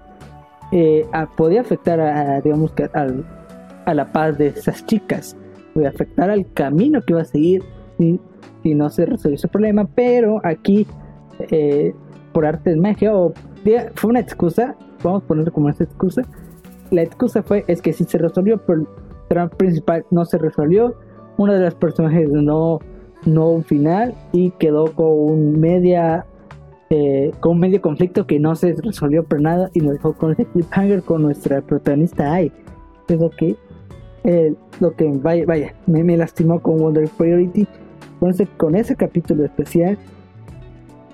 eh, podía afectar a, digamos que a la paz de esas chicas, podía afectar al camino que iba a seguir si, no se resolvió ese problema, pero aquí eh, por arte de magia o fue una excusa, vamos a ponerlo como una excusa, la excusa fue es que si se resolvió, pero principal no se resolvió, uno de los personajes no no un final y quedó con un media eh, con un medio conflicto que no se resolvió por nada y nos dejó con ese cliffhanger con nuestra protagonista Ai. Es lo que, eh, lo que vaya, vaya me, lastimó con Wonder Priority con ese, con ese capítulo especial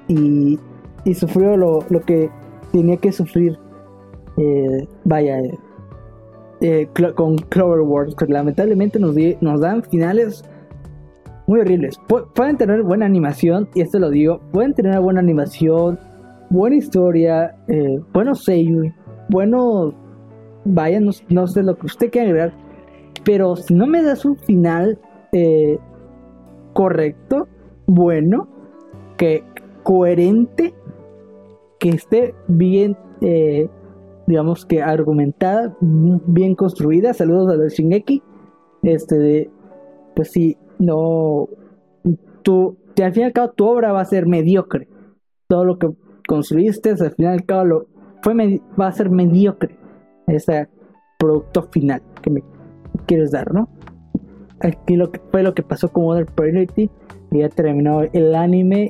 y, y sufrió lo, lo, que tenía que sufrir. Eh, vaya, con Clover Wars, que lamentablemente nos, dan finales muy horribles. pueden tener buena animación, y esto lo digo, pueden tener buena animación, buena historia, eh, buenos sellos, buenos, vaya, no, sé lo que usted quiera agregar, pero si no me das un final eh, correcto, bueno, que coherente, que esté bien, eh, digamos que argumentada, bien construida. Saludos a los Shingeki. Este de, pues sí, no, tú, al fin y al cabo tu obra va a ser mediocre. Todo lo que construiste, al fin y al cabo lo, fue va a ser mediocre. Ese producto final que me quieres dar, ¿no? Aquí lo que fue lo que pasó con Modern Priority. Ya terminó el anime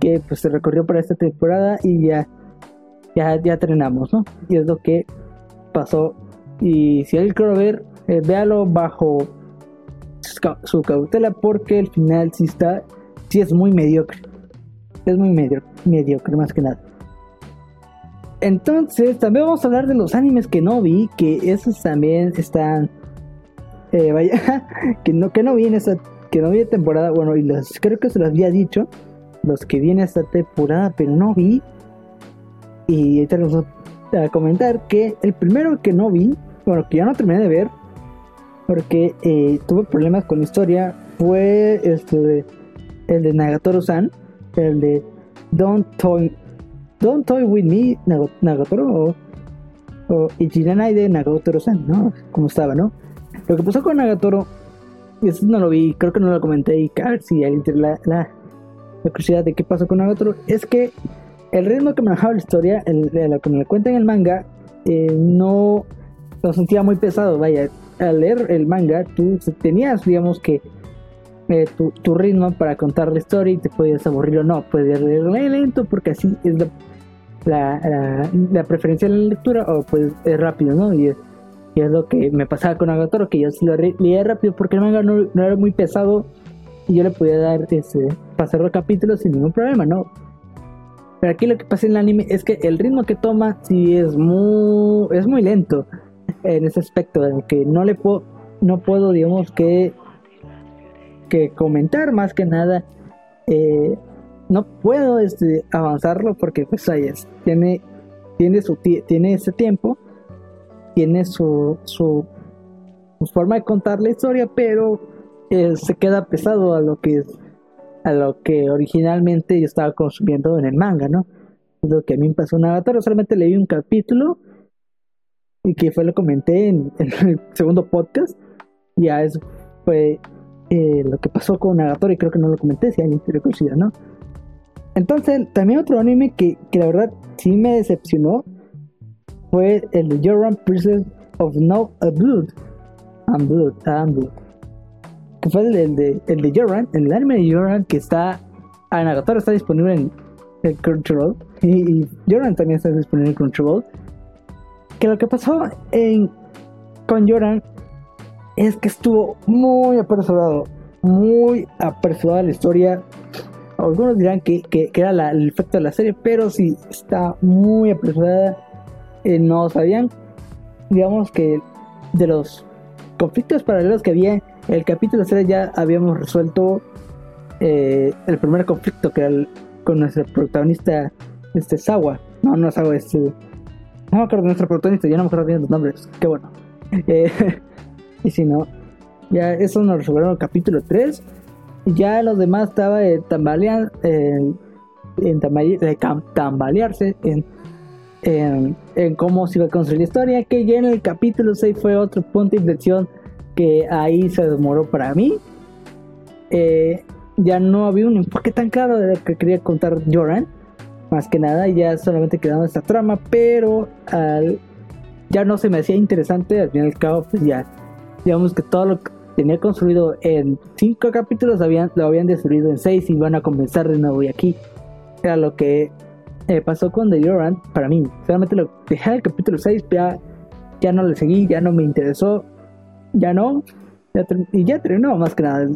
que pues se recorrió para esta temporada y ya ya, ya terminamos, ¿no? Y es lo que pasó. Y si alguien quiere ver, eh, véalo bajo su cautela porque el final sí está, sí es muy mediocre. Es muy mediocre, mediocre más que nada. Entonces, también vamos a hablar de los animes que no vi, que esos también están, eh, vaya, (laughs) que no, que no vi en esa, que no vi temporada, bueno, y los, creo que se los había dicho, los que vienen esta temporada, pero no vi. Y ahorita les a comentar que el primero que no vi, bueno, que ya no terminé de ver, porque eh, tuve problemas con la historia, fue este el de Nagatoro-san, el de Don't Toy, Don't Toy With Me, Nagatoro, o, o Ichiranai de Nagatoro-san, ¿no? Como estaba, ¿no? Lo que pasó con Nagatoro, eso no lo vi, creo que no lo comenté, y a si alguien tiene la, la curiosidad de qué pasó con Nagatoro, es que el ritmo que manejaba la historia, el, lo que me cuenta en el manga, eh, no lo sentía muy pesado. Vaya, al leer el manga, tú tenías, digamos que, eh, tu, ritmo para contar la historia y te podías aburrir o no. Puedes leerlo lento porque así es la, la, preferencia de la lectura o pues es rápido, ¿no? Y es, lo que me pasaba con Agatoro, que yo sí lo leía rápido porque el manga no, era muy pesado y yo le podía dar, ese, pasar los capítulos sin ningún problema, ¿no? Pero aquí lo que pasa en el anime es que el ritmo que toma sí es muy, es muy lento en ese aspecto, en que no le puedo, no puedo, digamos que, que comentar más que nada. Eh, no puedo este, avanzarlo porque pues ahí es, tiene, tiene su tiene ese tiempo, tiene su, su, forma de contar la historia, pero eh, se queda pesado a lo que es lo que originalmente yo estaba consumiendo en el manga, ¿no? Lo que a mí me pasó en Nagatoro, solamente leí un capítulo y que fue lo comenté en, el segundo podcast. Ya eso fue eh, lo que pasó con Nagatoro y creo que no lo comenté, si alguien quiere considerar, ¿no? Entonces, también otro anime que, la verdad sí me decepcionó fue el de Yoran Princess of No Blood. Blood, Blood que fue el de, el de Yoran, el anime de Yoran que está en Agatoro está disponible en, el Crunchyroll y, y, Yoran también está disponible en Crunchyroll. Que lo que pasó en, con Yoran es que estuvo muy apresurado, muy apresurada la historia. Algunos dirán que, que, era el efecto de la serie, pero sí está muy apresurada. Eh, no sabían, digamos que de los conflictos paralelos que había el capítulo 3 ya habíamos resuelto eh, el primer conflicto que era con nuestro protagonista, este Sawa. No, no Sawa, este. No me acuerdo de nuestro protagonista, ya no me acuerdo bien los nombres. Qué bueno. (laughs) Eh, y si no, ya eso nos resolvieron el capítulo 3. Ya los demás estaba eh, tambalean, en tambalearse en, en, en, cómo se iba a construir la historia. Que ya en el capítulo 6 fue otro punto de inflexión que ahí se demoró para mí. Eh, ya no había un enfoque tan claro de lo que quería contar Joran. Más que nada, ya solamente quedaba esta trama, pero ya no se me hacía interesante. Al fin y al pues ya, digamos que todo lo que tenía construido en cinco capítulos lo habían destruido en seis y van a comenzar de nuevo. Y aquí era lo que eh, pasó con The para mí. Solamente lo dejé el capítulo 6, ya, ya no le seguí, ya no me interesó ya no, y ya terminó más que nada.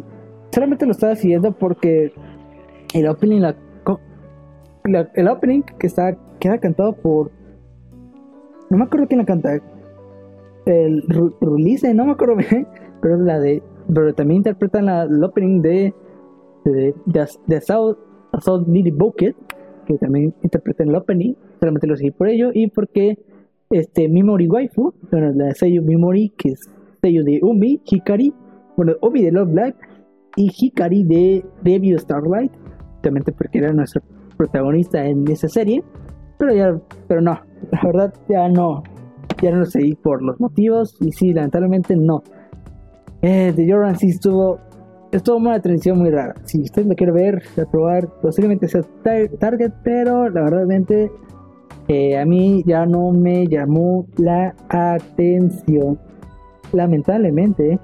Solamente lo estaba siguiendo porque el opening, la, el opening que está queda cantado por, no me acuerdo quién la canta, el Rulise, no me acuerdo bien, (laughs) pero la de, pero también interpretan la, el opening de de, de, South, South Bucket, que también interpretan el opening, solamente lo seguí por ello y porque este Mimori Waifu, bueno, la sello Mimori, que es sello de Umi, Hikari, bueno, Umi de Love Black y Hikari de Debut Starlight, También porque era nuestro protagonista en esa serie, pero ya, pero no, la verdad ya no, ya no lo seguí por los motivos y sí, lamentablemente no. Eh, The Jordan sí estuvo, estuvo una transición muy rara. Si usted lo quiere ver, probar, posiblemente sea Target, pero la verdad eh, a mí ya no me llamó la atención lamentablemente.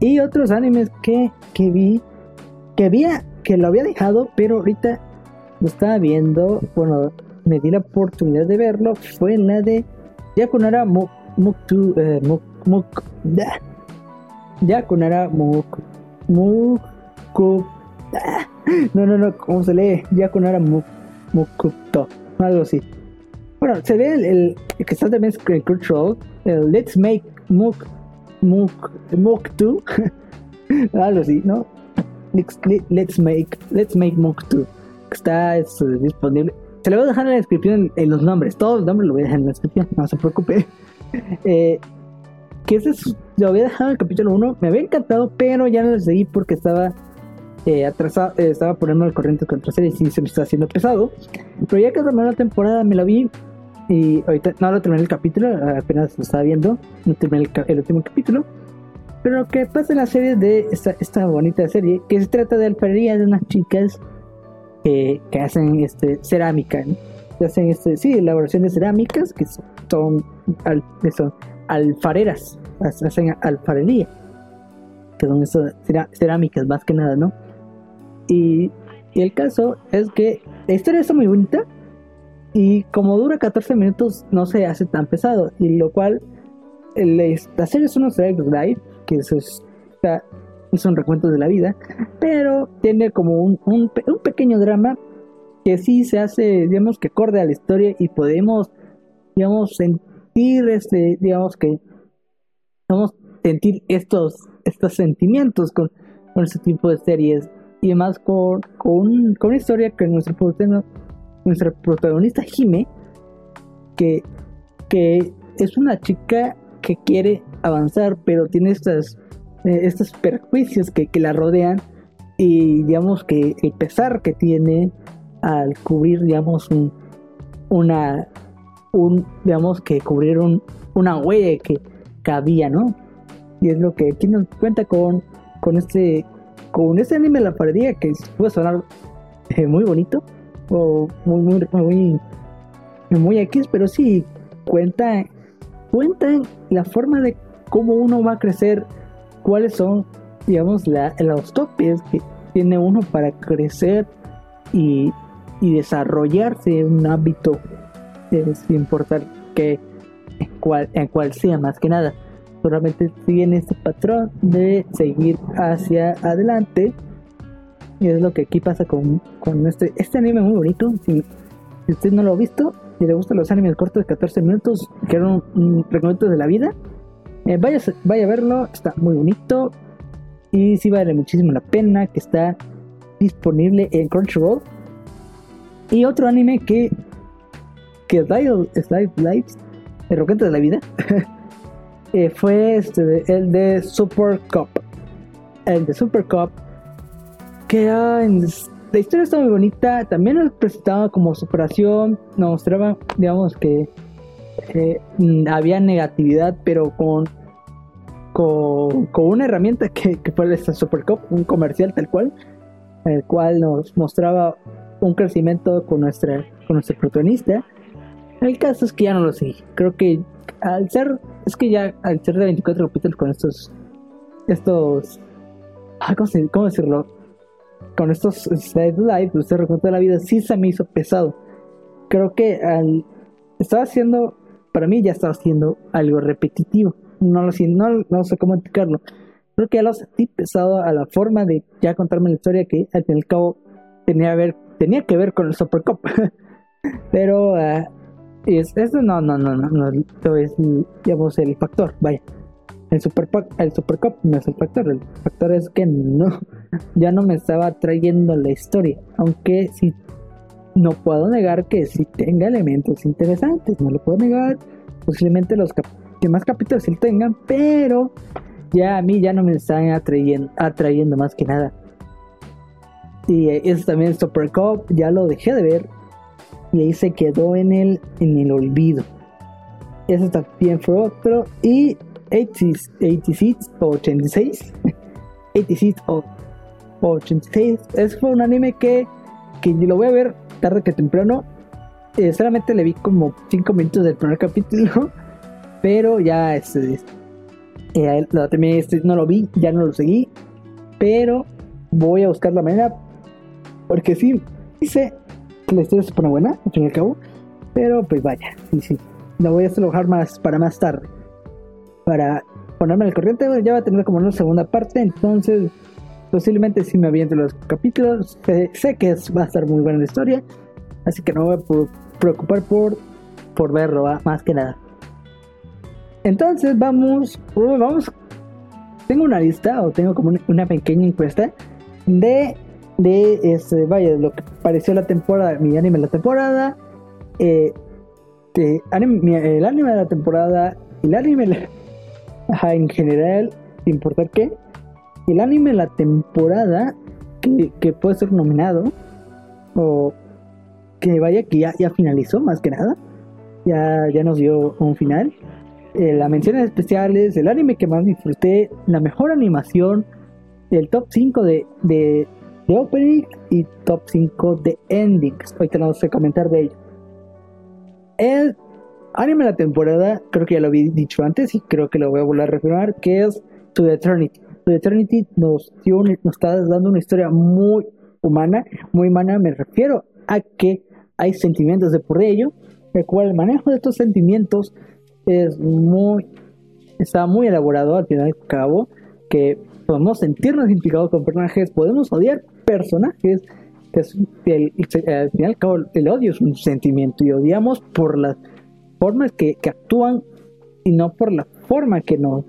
Y otros animes que, que vi, que había, que lo había dejado, pero ahorita lo estaba viendo, bueno, me di la oportunidad de verlo, fue la de Yakunara Muktu, eh, Muk, Muk, Yakunara Muk no no no cómo se lee Yakunara Muk Mukuto algo así. Bueno se ve el, el que está también en Control el Let's Make Muk Muk Muktu. (laughs) Algo así no let's, make let's make Muktu está es, disponible. Se le voy a dejar en la descripción en, los nombres. Todos los nombres lo voy a dejar en la descripción no se preocupe. (laughs) Eh, que ese es, lo había dejado en el capítulo 1, me había encantado, pero ya no lo seguí porque estaba eh, atrasado, eh, estaba poniendo el corriente contra serie y se me está haciendo pesado. Pero ya que terminó la temporada me la vi y ahorita no lo terminé el capítulo, apenas lo estaba viendo, no terminé el, último capítulo. Pero lo que pasa en la serie de esta, esta bonita serie, que se trata de alfarería de unas chicas que hacen este, cerámica, hacen este, sí, elaboración de cerámicas, que son, son alfareras, hacen alfarería, que son esas cerámicas más que nada, ¿no? Y, el caso es que la historia está muy bonita y como dura 14 minutos no se hace tan pesado, y lo cual la serie es unos live, que eso es, son recuentos de la vida, pero tiene como un, un, un pequeño drama que sí se hace, digamos, que acorde a la historia y podemos, digamos, sentir este, digamos que vamos sentir estos, estos sentimientos con, con este tipo de series y además con, con, con una historia que nuestra protagonista, nuestra protagonista Jime, que, que es una chica que quiere avanzar, pero tiene estas, eh, estos perjuicios que, que la rodean y digamos que el pesar que tiene al cubrir digamos un, una un, digamos, que cubrieron una huella que, cabía, ¿no? Y es lo que aquí nos cuenta con, con este con este anime de la paredía que puede sonar eh, muy bonito o muy muy muy muy X, pero sí cuenta cuenta la forma de cómo uno va a crecer, cuáles son, digamos, la, los topes que tiene uno para crecer y, y desarrollarse en un hábito sin importar que cual, en cual sea más que nada. Solamente siguen este patrón de seguir hacia adelante. Y es lo que aquí pasa con, con este, este anime muy bonito. Si, usted no lo ha visto, si le gustan los animes cortos de 14 minutos, que eran un, un de la vida, eh, vaya, vaya a verlo, está muy bonito. Y sí vale muchísimo la pena, que está disponible en Crunchyroll. Y otro anime que que Slide Lives, el roquete de la vida, (laughs) eh, fue este, el de Super Cup. El de Super Cup, la historia está muy bonita, también nos presentaba como superación, nos mostraba, digamos, que eh, había negatividad, pero con, con, con una herramienta que, fue el Super Cup, un comercial tal cual, el cual nos mostraba un crecimiento con nuestra, con nuestro protagonista el caso es que ya no lo sé. Creo que al ser, es que ya al ser de 24 capítulos con estos, estos, ¿cómo, decirlo? Con estos side live, usted recuerda la vida, sí se me hizo pesado. Creo que al, estaba haciendo, para mí ya estaba haciendo algo repetitivo. No lo sé, no, sé cómo explicarlo. Creo que ya lo sentí pesado a la forma de ya contarme la historia que al fin y al cabo tenía, ver, tenía que ver con el Super Cup. (laughs) Pero uh, es, eso no, no, no, no, no, es, digamos, el factor, vaya. El Super, el super Cup no es el factor, el factor es que no, ya no me estaba trayendo la historia, aunque sí, no puedo negar que sí tenga elementos interesantes, no lo puedo negar, posiblemente los demás capítulos sí tengan, pero ya a mí ya no me están atrayendo, atrayendo más que nada. Y eso también el Super Cup, ya lo dejé de ver y ahí se quedó en el, en el olvido. Eso también fue otro. Y 86 o 86. 86 o 86. Ese fue un anime que, que lo voy a ver tarde que temprano. Eh, solamente le vi como 5 minutos del primer capítulo. (laughs) Pero ya este, eh, también este, no lo vi, ya no lo seguí. Pero voy a buscar la manera. Porque sí, dice la historia se pone buena, al fin y al cabo. Pero pues vaya, sí, sí. La voy a dejar más para más tarde. Para, ponerme al corriente, ya va a tener como una segunda parte, entonces posiblemente si me aviento los capítulos. Sé, que va a estar muy buena la historia, así que no me voy a preocupar por, por verlo, más que nada. Entonces vamos, vamos. Tengo una lista o tengo como una pequeña encuesta de, de este, vaya, lo que pareció la temporada, mi anime de la temporada, eh, el anime de la temporada, el anime en general, sin importar qué, el anime la temporada que, puede ser nominado, o que vaya que ya, ya finalizó más que nada, ya, ya nos dio un final. Eh, las menciones especiales, el anime que más disfruté, la mejor animación, el top 5 de, de, de opening y top 5 de endings. Hoy tenemos que comentar de ello. El anime de la temporada, creo que ya lo había dicho antes y creo que lo voy a volver a reafirmar, que es To the Eternity. To the Eternity nos, dio, nos está dando una historia muy humana, muy humana, me refiero a que hay sentimientos de por ello, el cual el manejo de estos sentimientos es muy, está muy elaborado al final y al cabo, que podemos sentirnos identificados con personajes, podemos odiar personajes, que es, al final y cabo el odio es un sentimiento y odiamos por las formas que, actúan y no por la forma que nos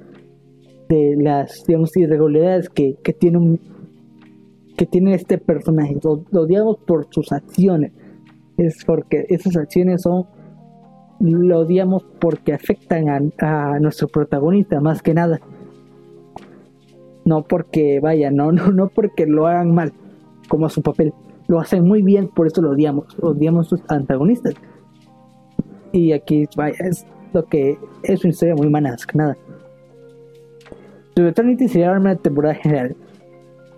de las digamos irregularidades que, que tiene que tiene este personaje. Lo, odiamos por sus acciones. Es porque esas acciones son lo odiamos porque afectan a, a, nuestro protagonista más que nada. No porque vaya no no no porque lo hagan mal como a su papel. Lo hacen muy bien por eso lo odiamos. Odiamos sus antagonistas y aquí vaya, es lo que es una historia muy humana, que nada. The Eternity sería el anime de temporada general.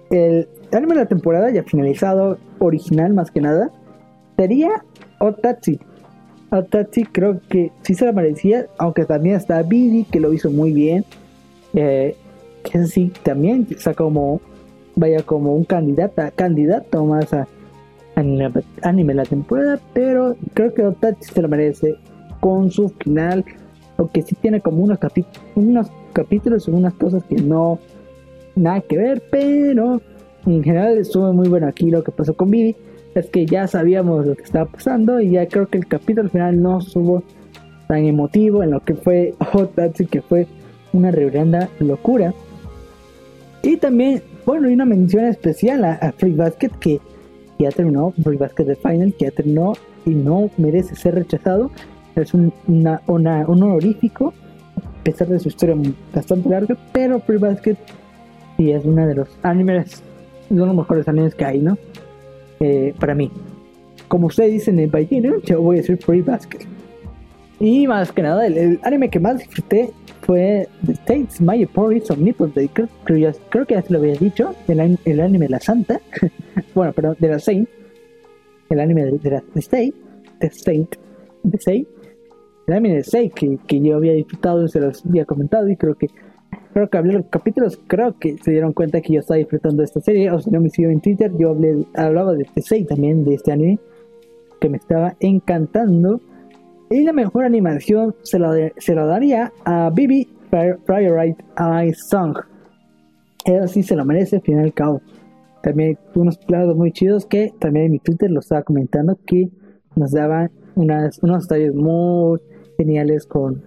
El anime de la temporada ya finalizado, original más que nada, sería Otachi. Otachi creo que sí se la merecía, aunque también está Bibi que lo hizo muy bien. Eh, que sí también está como, vaya como un candidato, candidato más a anime, la temporada, pero creo que Otachi se lo merece con su final, aunque sí tiene como unos, unos capítulos unas cosas que no nada que ver, pero en general estuvo muy bueno aquí lo que pasó con Vivi. Es que ya sabíamos lo que estaba pasando y ya creo que el capítulo final no estuvo tan emotivo en lo que fue (laughs) Otachi que fue una reverenda locura. Y también bueno y una mención especial a Free Basket que ya terminó, Free Basket de Final, ya terminó y no merece ser rechazado. Es un, una, un honorífico, a pesar de su historia bastante larga, pero Free Basket sí es uno de los animes, uno de los mejores animes que hay, ¿no? Eh, para mí. Como ustedes dicen en Ballino, yo voy a decir Free Basket. Y más que nada, el, anime que más disfruté fue The States My Police Omnipotent. Creo, creo, creo, que ya se lo había dicho. El, el anime La Santa. (laughs) bueno, pero de la Saint, el anime de, la State, The Saint, The Saint, el anime de Saint que, que yo había disfrutado y se los había comentado y creo que creo que hablé los capítulos, creo que se dieron cuenta que yo estaba disfrutando de esta serie, o si no me siguió en Twitter, yo hablé, hablaba de The Saint también, de este anime, que me estaba encantando. Y la mejor animación se lo, se lo daría a Bibi Priorite Eye Song. Él sí se lo merece, al final y al cabo también unos planos muy chidos que también en mi Twitter lo estaba comentando que nos daban unas, unos detalles muy geniales con,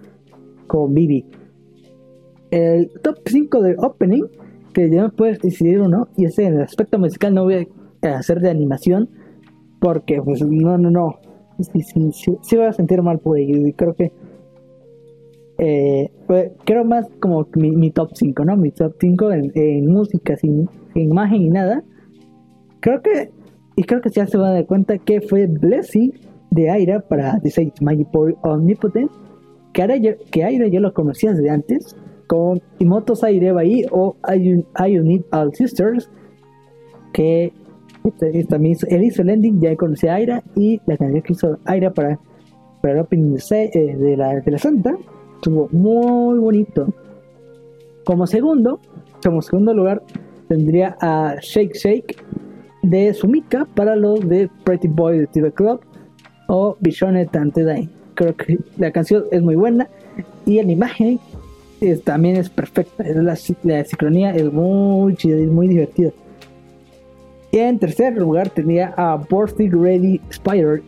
con Bibi. El top 5 de opening, que ya no puedes decidir uno, y ese en el aspecto musical no voy a hacer de animación, porque pues no, no, no, sí, sí, sí, voy a sentir mal por ello, y creo que eh, creo más como mi, top 5, ¿no? Mi top 5 en, música, sin, imagen y nada. Creo que, y creo que ya se va a dar cuenta que fue Blessing de Aira para The Sage Magic Omnipotent. Que, yo, que Aira yo lo conocía desde antes, con Imotos Aire ahí o I, I Need All Sisters, que este, también él hizo el ending, ya conocí a Aira, y la canción que hizo Aira para, para el opening de, eh, de, la, de la Santa estuvo muy bonito. Como segundo, como segundo lugar, tendría a Shake Shake de Sumika para los de Pretty Boy de TV Club o Bishone Tante Day. Creo que la canción es muy buena y la imagen es, también es perfecta. La, la sincronía es muy chida y muy divertida. Y en tercer lugar tenía a Borstig Ready Spider,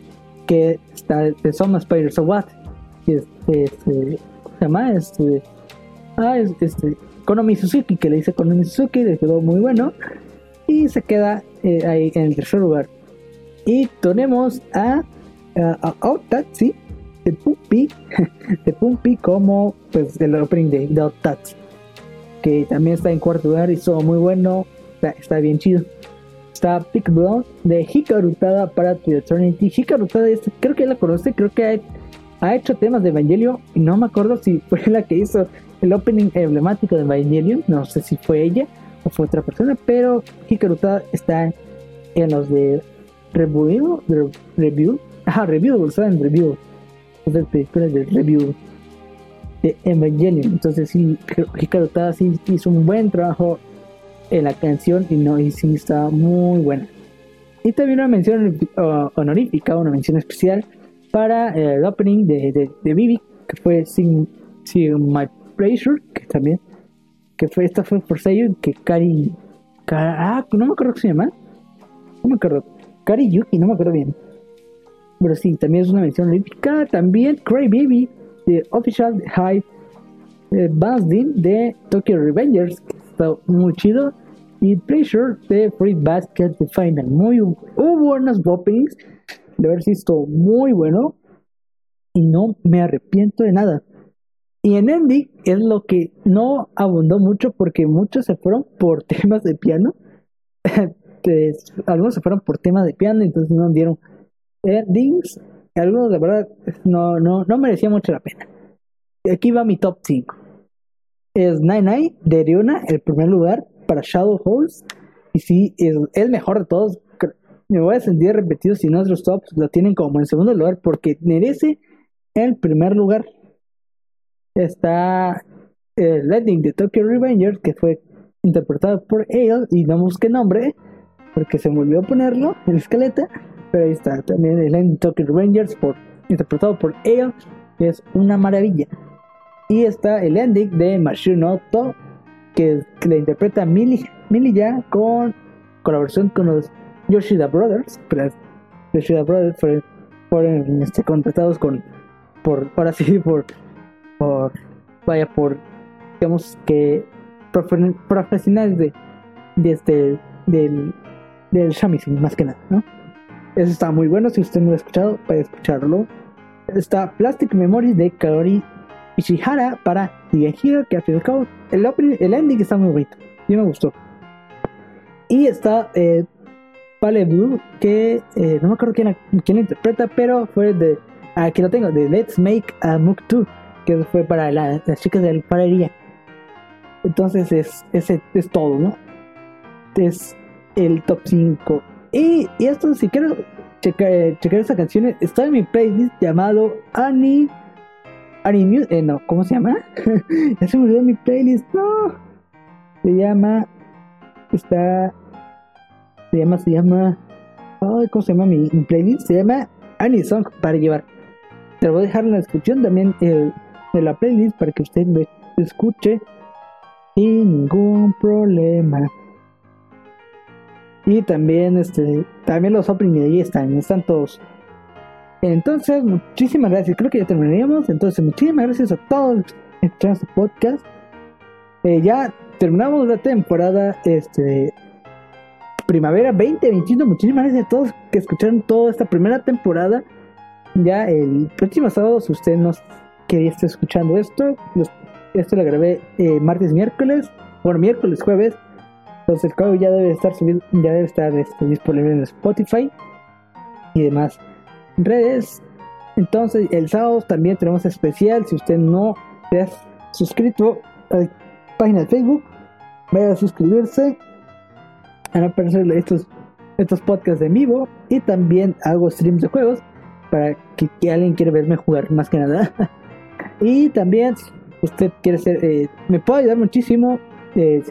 que está de Some Spider So What. ¿Cómo se llama? Este, ah, este, Konomi Suzuki, que le dice Konomi Suzuki, le quedó muy bueno. Y se queda eh, ahí en el tercer lugar. Y tenemos a, a, a de Pumpy, (laughs) de Pumpy como pues el opening de, de que también está en cuarto lugar y todo muy bueno, está, bien chido. Está Pick Blonde de Hikarutada para The Eternity. Hikarutada, este, creo que la conoce, creo que ha, hecho temas de Evangelion y no me acuerdo si fue la que hizo el opening emblemático de Evangelion, no sé si fue ella o fue otra persona, pero Hikarutada está en los de Review, Review, ajá, Review, está en Review de películas de review de Evangelion. Entonces sí, Hikaru Tada sí hizo un buen trabajo en la canción y no y sí está muy buena. Y también una mención uh, honorífica, una mención especial para eh, el opening de, de, de Vivi, que fue Sin, My Pressure, que también, que fue, esta fue por sello que Kari, ah, no me acuerdo cómo se llama, no me acuerdo, Kari Yuki, no me acuerdo bien, pero sí, también es una mención olímpica. También Cray Baby de Official High eh, de Tokyo Revengers, que está muy chido. Y Pleasure de Free Basket de Final. Muy hubo buenas openings. De haber visto muy bueno. Y no me arrepiento de nada. Y en Ending es lo que no abundó mucho porque muchos se fueron por (laughs) temas de piano. (laughs) Pues, algunos se fueron por temas de piano, entonces no dieron endings, algunos de verdad no, no, no merecía mucho la pena. Aquí va mi top 5. Es Nine Nine de Riona, el primer lugar para Shadow Holes. Y sí, es el mejor de todos. Me voy a sentir repetido si nuestros tops lo tienen como en segundo lugar porque merece el primer lugar. Está el Ending de Tokyo Revengers que fue interpretado por Ale y no busqué nombre porque se me olvidó ponerlo en la escaleta pero ahí está también el Ending Tokyo Rangers por, interpretado por que es una maravilla. Y está el ending de Mashiro que, que le interpreta Millie, Millie ya con colaboración con los Yoshida Brothers. Pero Yoshida Brothers fueron, este, contratados con, por, ahora sí, (laughs) por, por, vaya, por, digamos que profesionales de, de este, del, del shamisen, más que nada, ¿no? Eso está muy bueno. Si usted no lo ha escuchado, puede escucharlo. Está Plastic Memories de Kaori Ishihara para Hero, que al fin y al cabo el, el ending está muy bonito. Y me gustó. Y está eh, Pale Blue, que eh, no me acuerdo quién, quién interpreta, pero fue de. Aquí lo tengo, de Let's Make a Mook 2, que fue para las chicas de la alfarería. Entonces es, es, es todo, ¿no? Es el top 5 y, esto, si quiero checar, eh, checar esa canción, está en mi playlist llamado Annie. Annie eh, no, ¿cómo se llama? (laughs) ya se me olvidó mi playlist, no. Se llama. Está. Se llama, se llama. ¿cómo se llama mi, playlist? Se llama Annie Song para llevar. Te lo voy a dejar en la descripción también el, de la playlist para que usted lo escuche sin ningún problema. Y también, este, también los opening ahí están, están todos. Entonces, muchísimas gracias. Creo que ya terminaríamos. Entonces, muchísimas gracias a todos que escucharon este podcast. Eh, ya terminamos la temporada este, primavera 2021. Muchísimas gracias a todos que escucharon toda esta primera temporada. Ya el próximo sábado, si usted no quería estar escuchando esto, esto lo grabé eh, martes, miércoles, bueno, miércoles, jueves. Entonces el código ya debe estar subido, ya debe estar este, disponible en Spotify y demás redes. Entonces el sábado también tenemos especial. Si usted no se ha suscrito a la página de Facebook, vaya a suscribirse. Van a aparecer estos, estos podcasts en vivo. Y también hago streams de juegos para que, alguien quiera verme jugar más que nada. (laughs) y también usted quiere ser, eh, me puede ayudar muchísimo. Eh,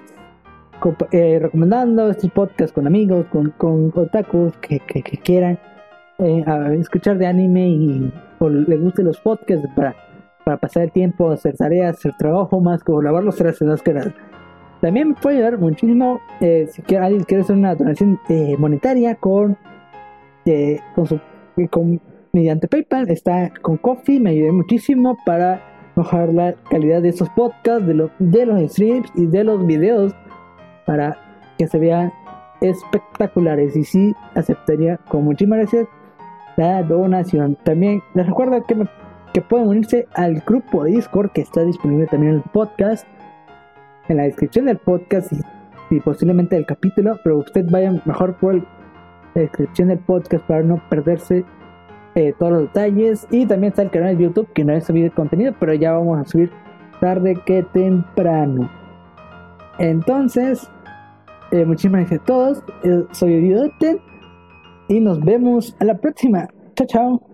eh, recomendando estos podcasts con amigos, con, con otakus que, quieran eh, escuchar de anime y o les gusten los podcasts para para pasar el tiempo, hacer tareas, hacer trabajo, más como lavar los trastes, que nada. También me puede ayudar muchísimo eh, si alguien quiere hacer una donación eh, monetaria con, eh, con, su, con, mediante PayPal. Está con Coffee, me ayudó muchísimo para mejorar la calidad de esos podcasts, de los, de los streams y de los videos para que se vean espectaculares. Y sí, aceptaría con muchísimas gracias la donación. También les recuerdo que, que pueden unirse al grupo de Discord que está disponible también en el podcast en la descripción del podcast y, posiblemente del capítulo, pero usted vaya mejor por la descripción del podcast para no perderse eh, todos los detalles. Y también está el canal de YouTube que no he subido el contenido, pero ya vamos a subir tarde que temprano. Entonces, eh, muchísimas gracias a todos. soy Odiote y nos vemos a la próxima. Chao, chao.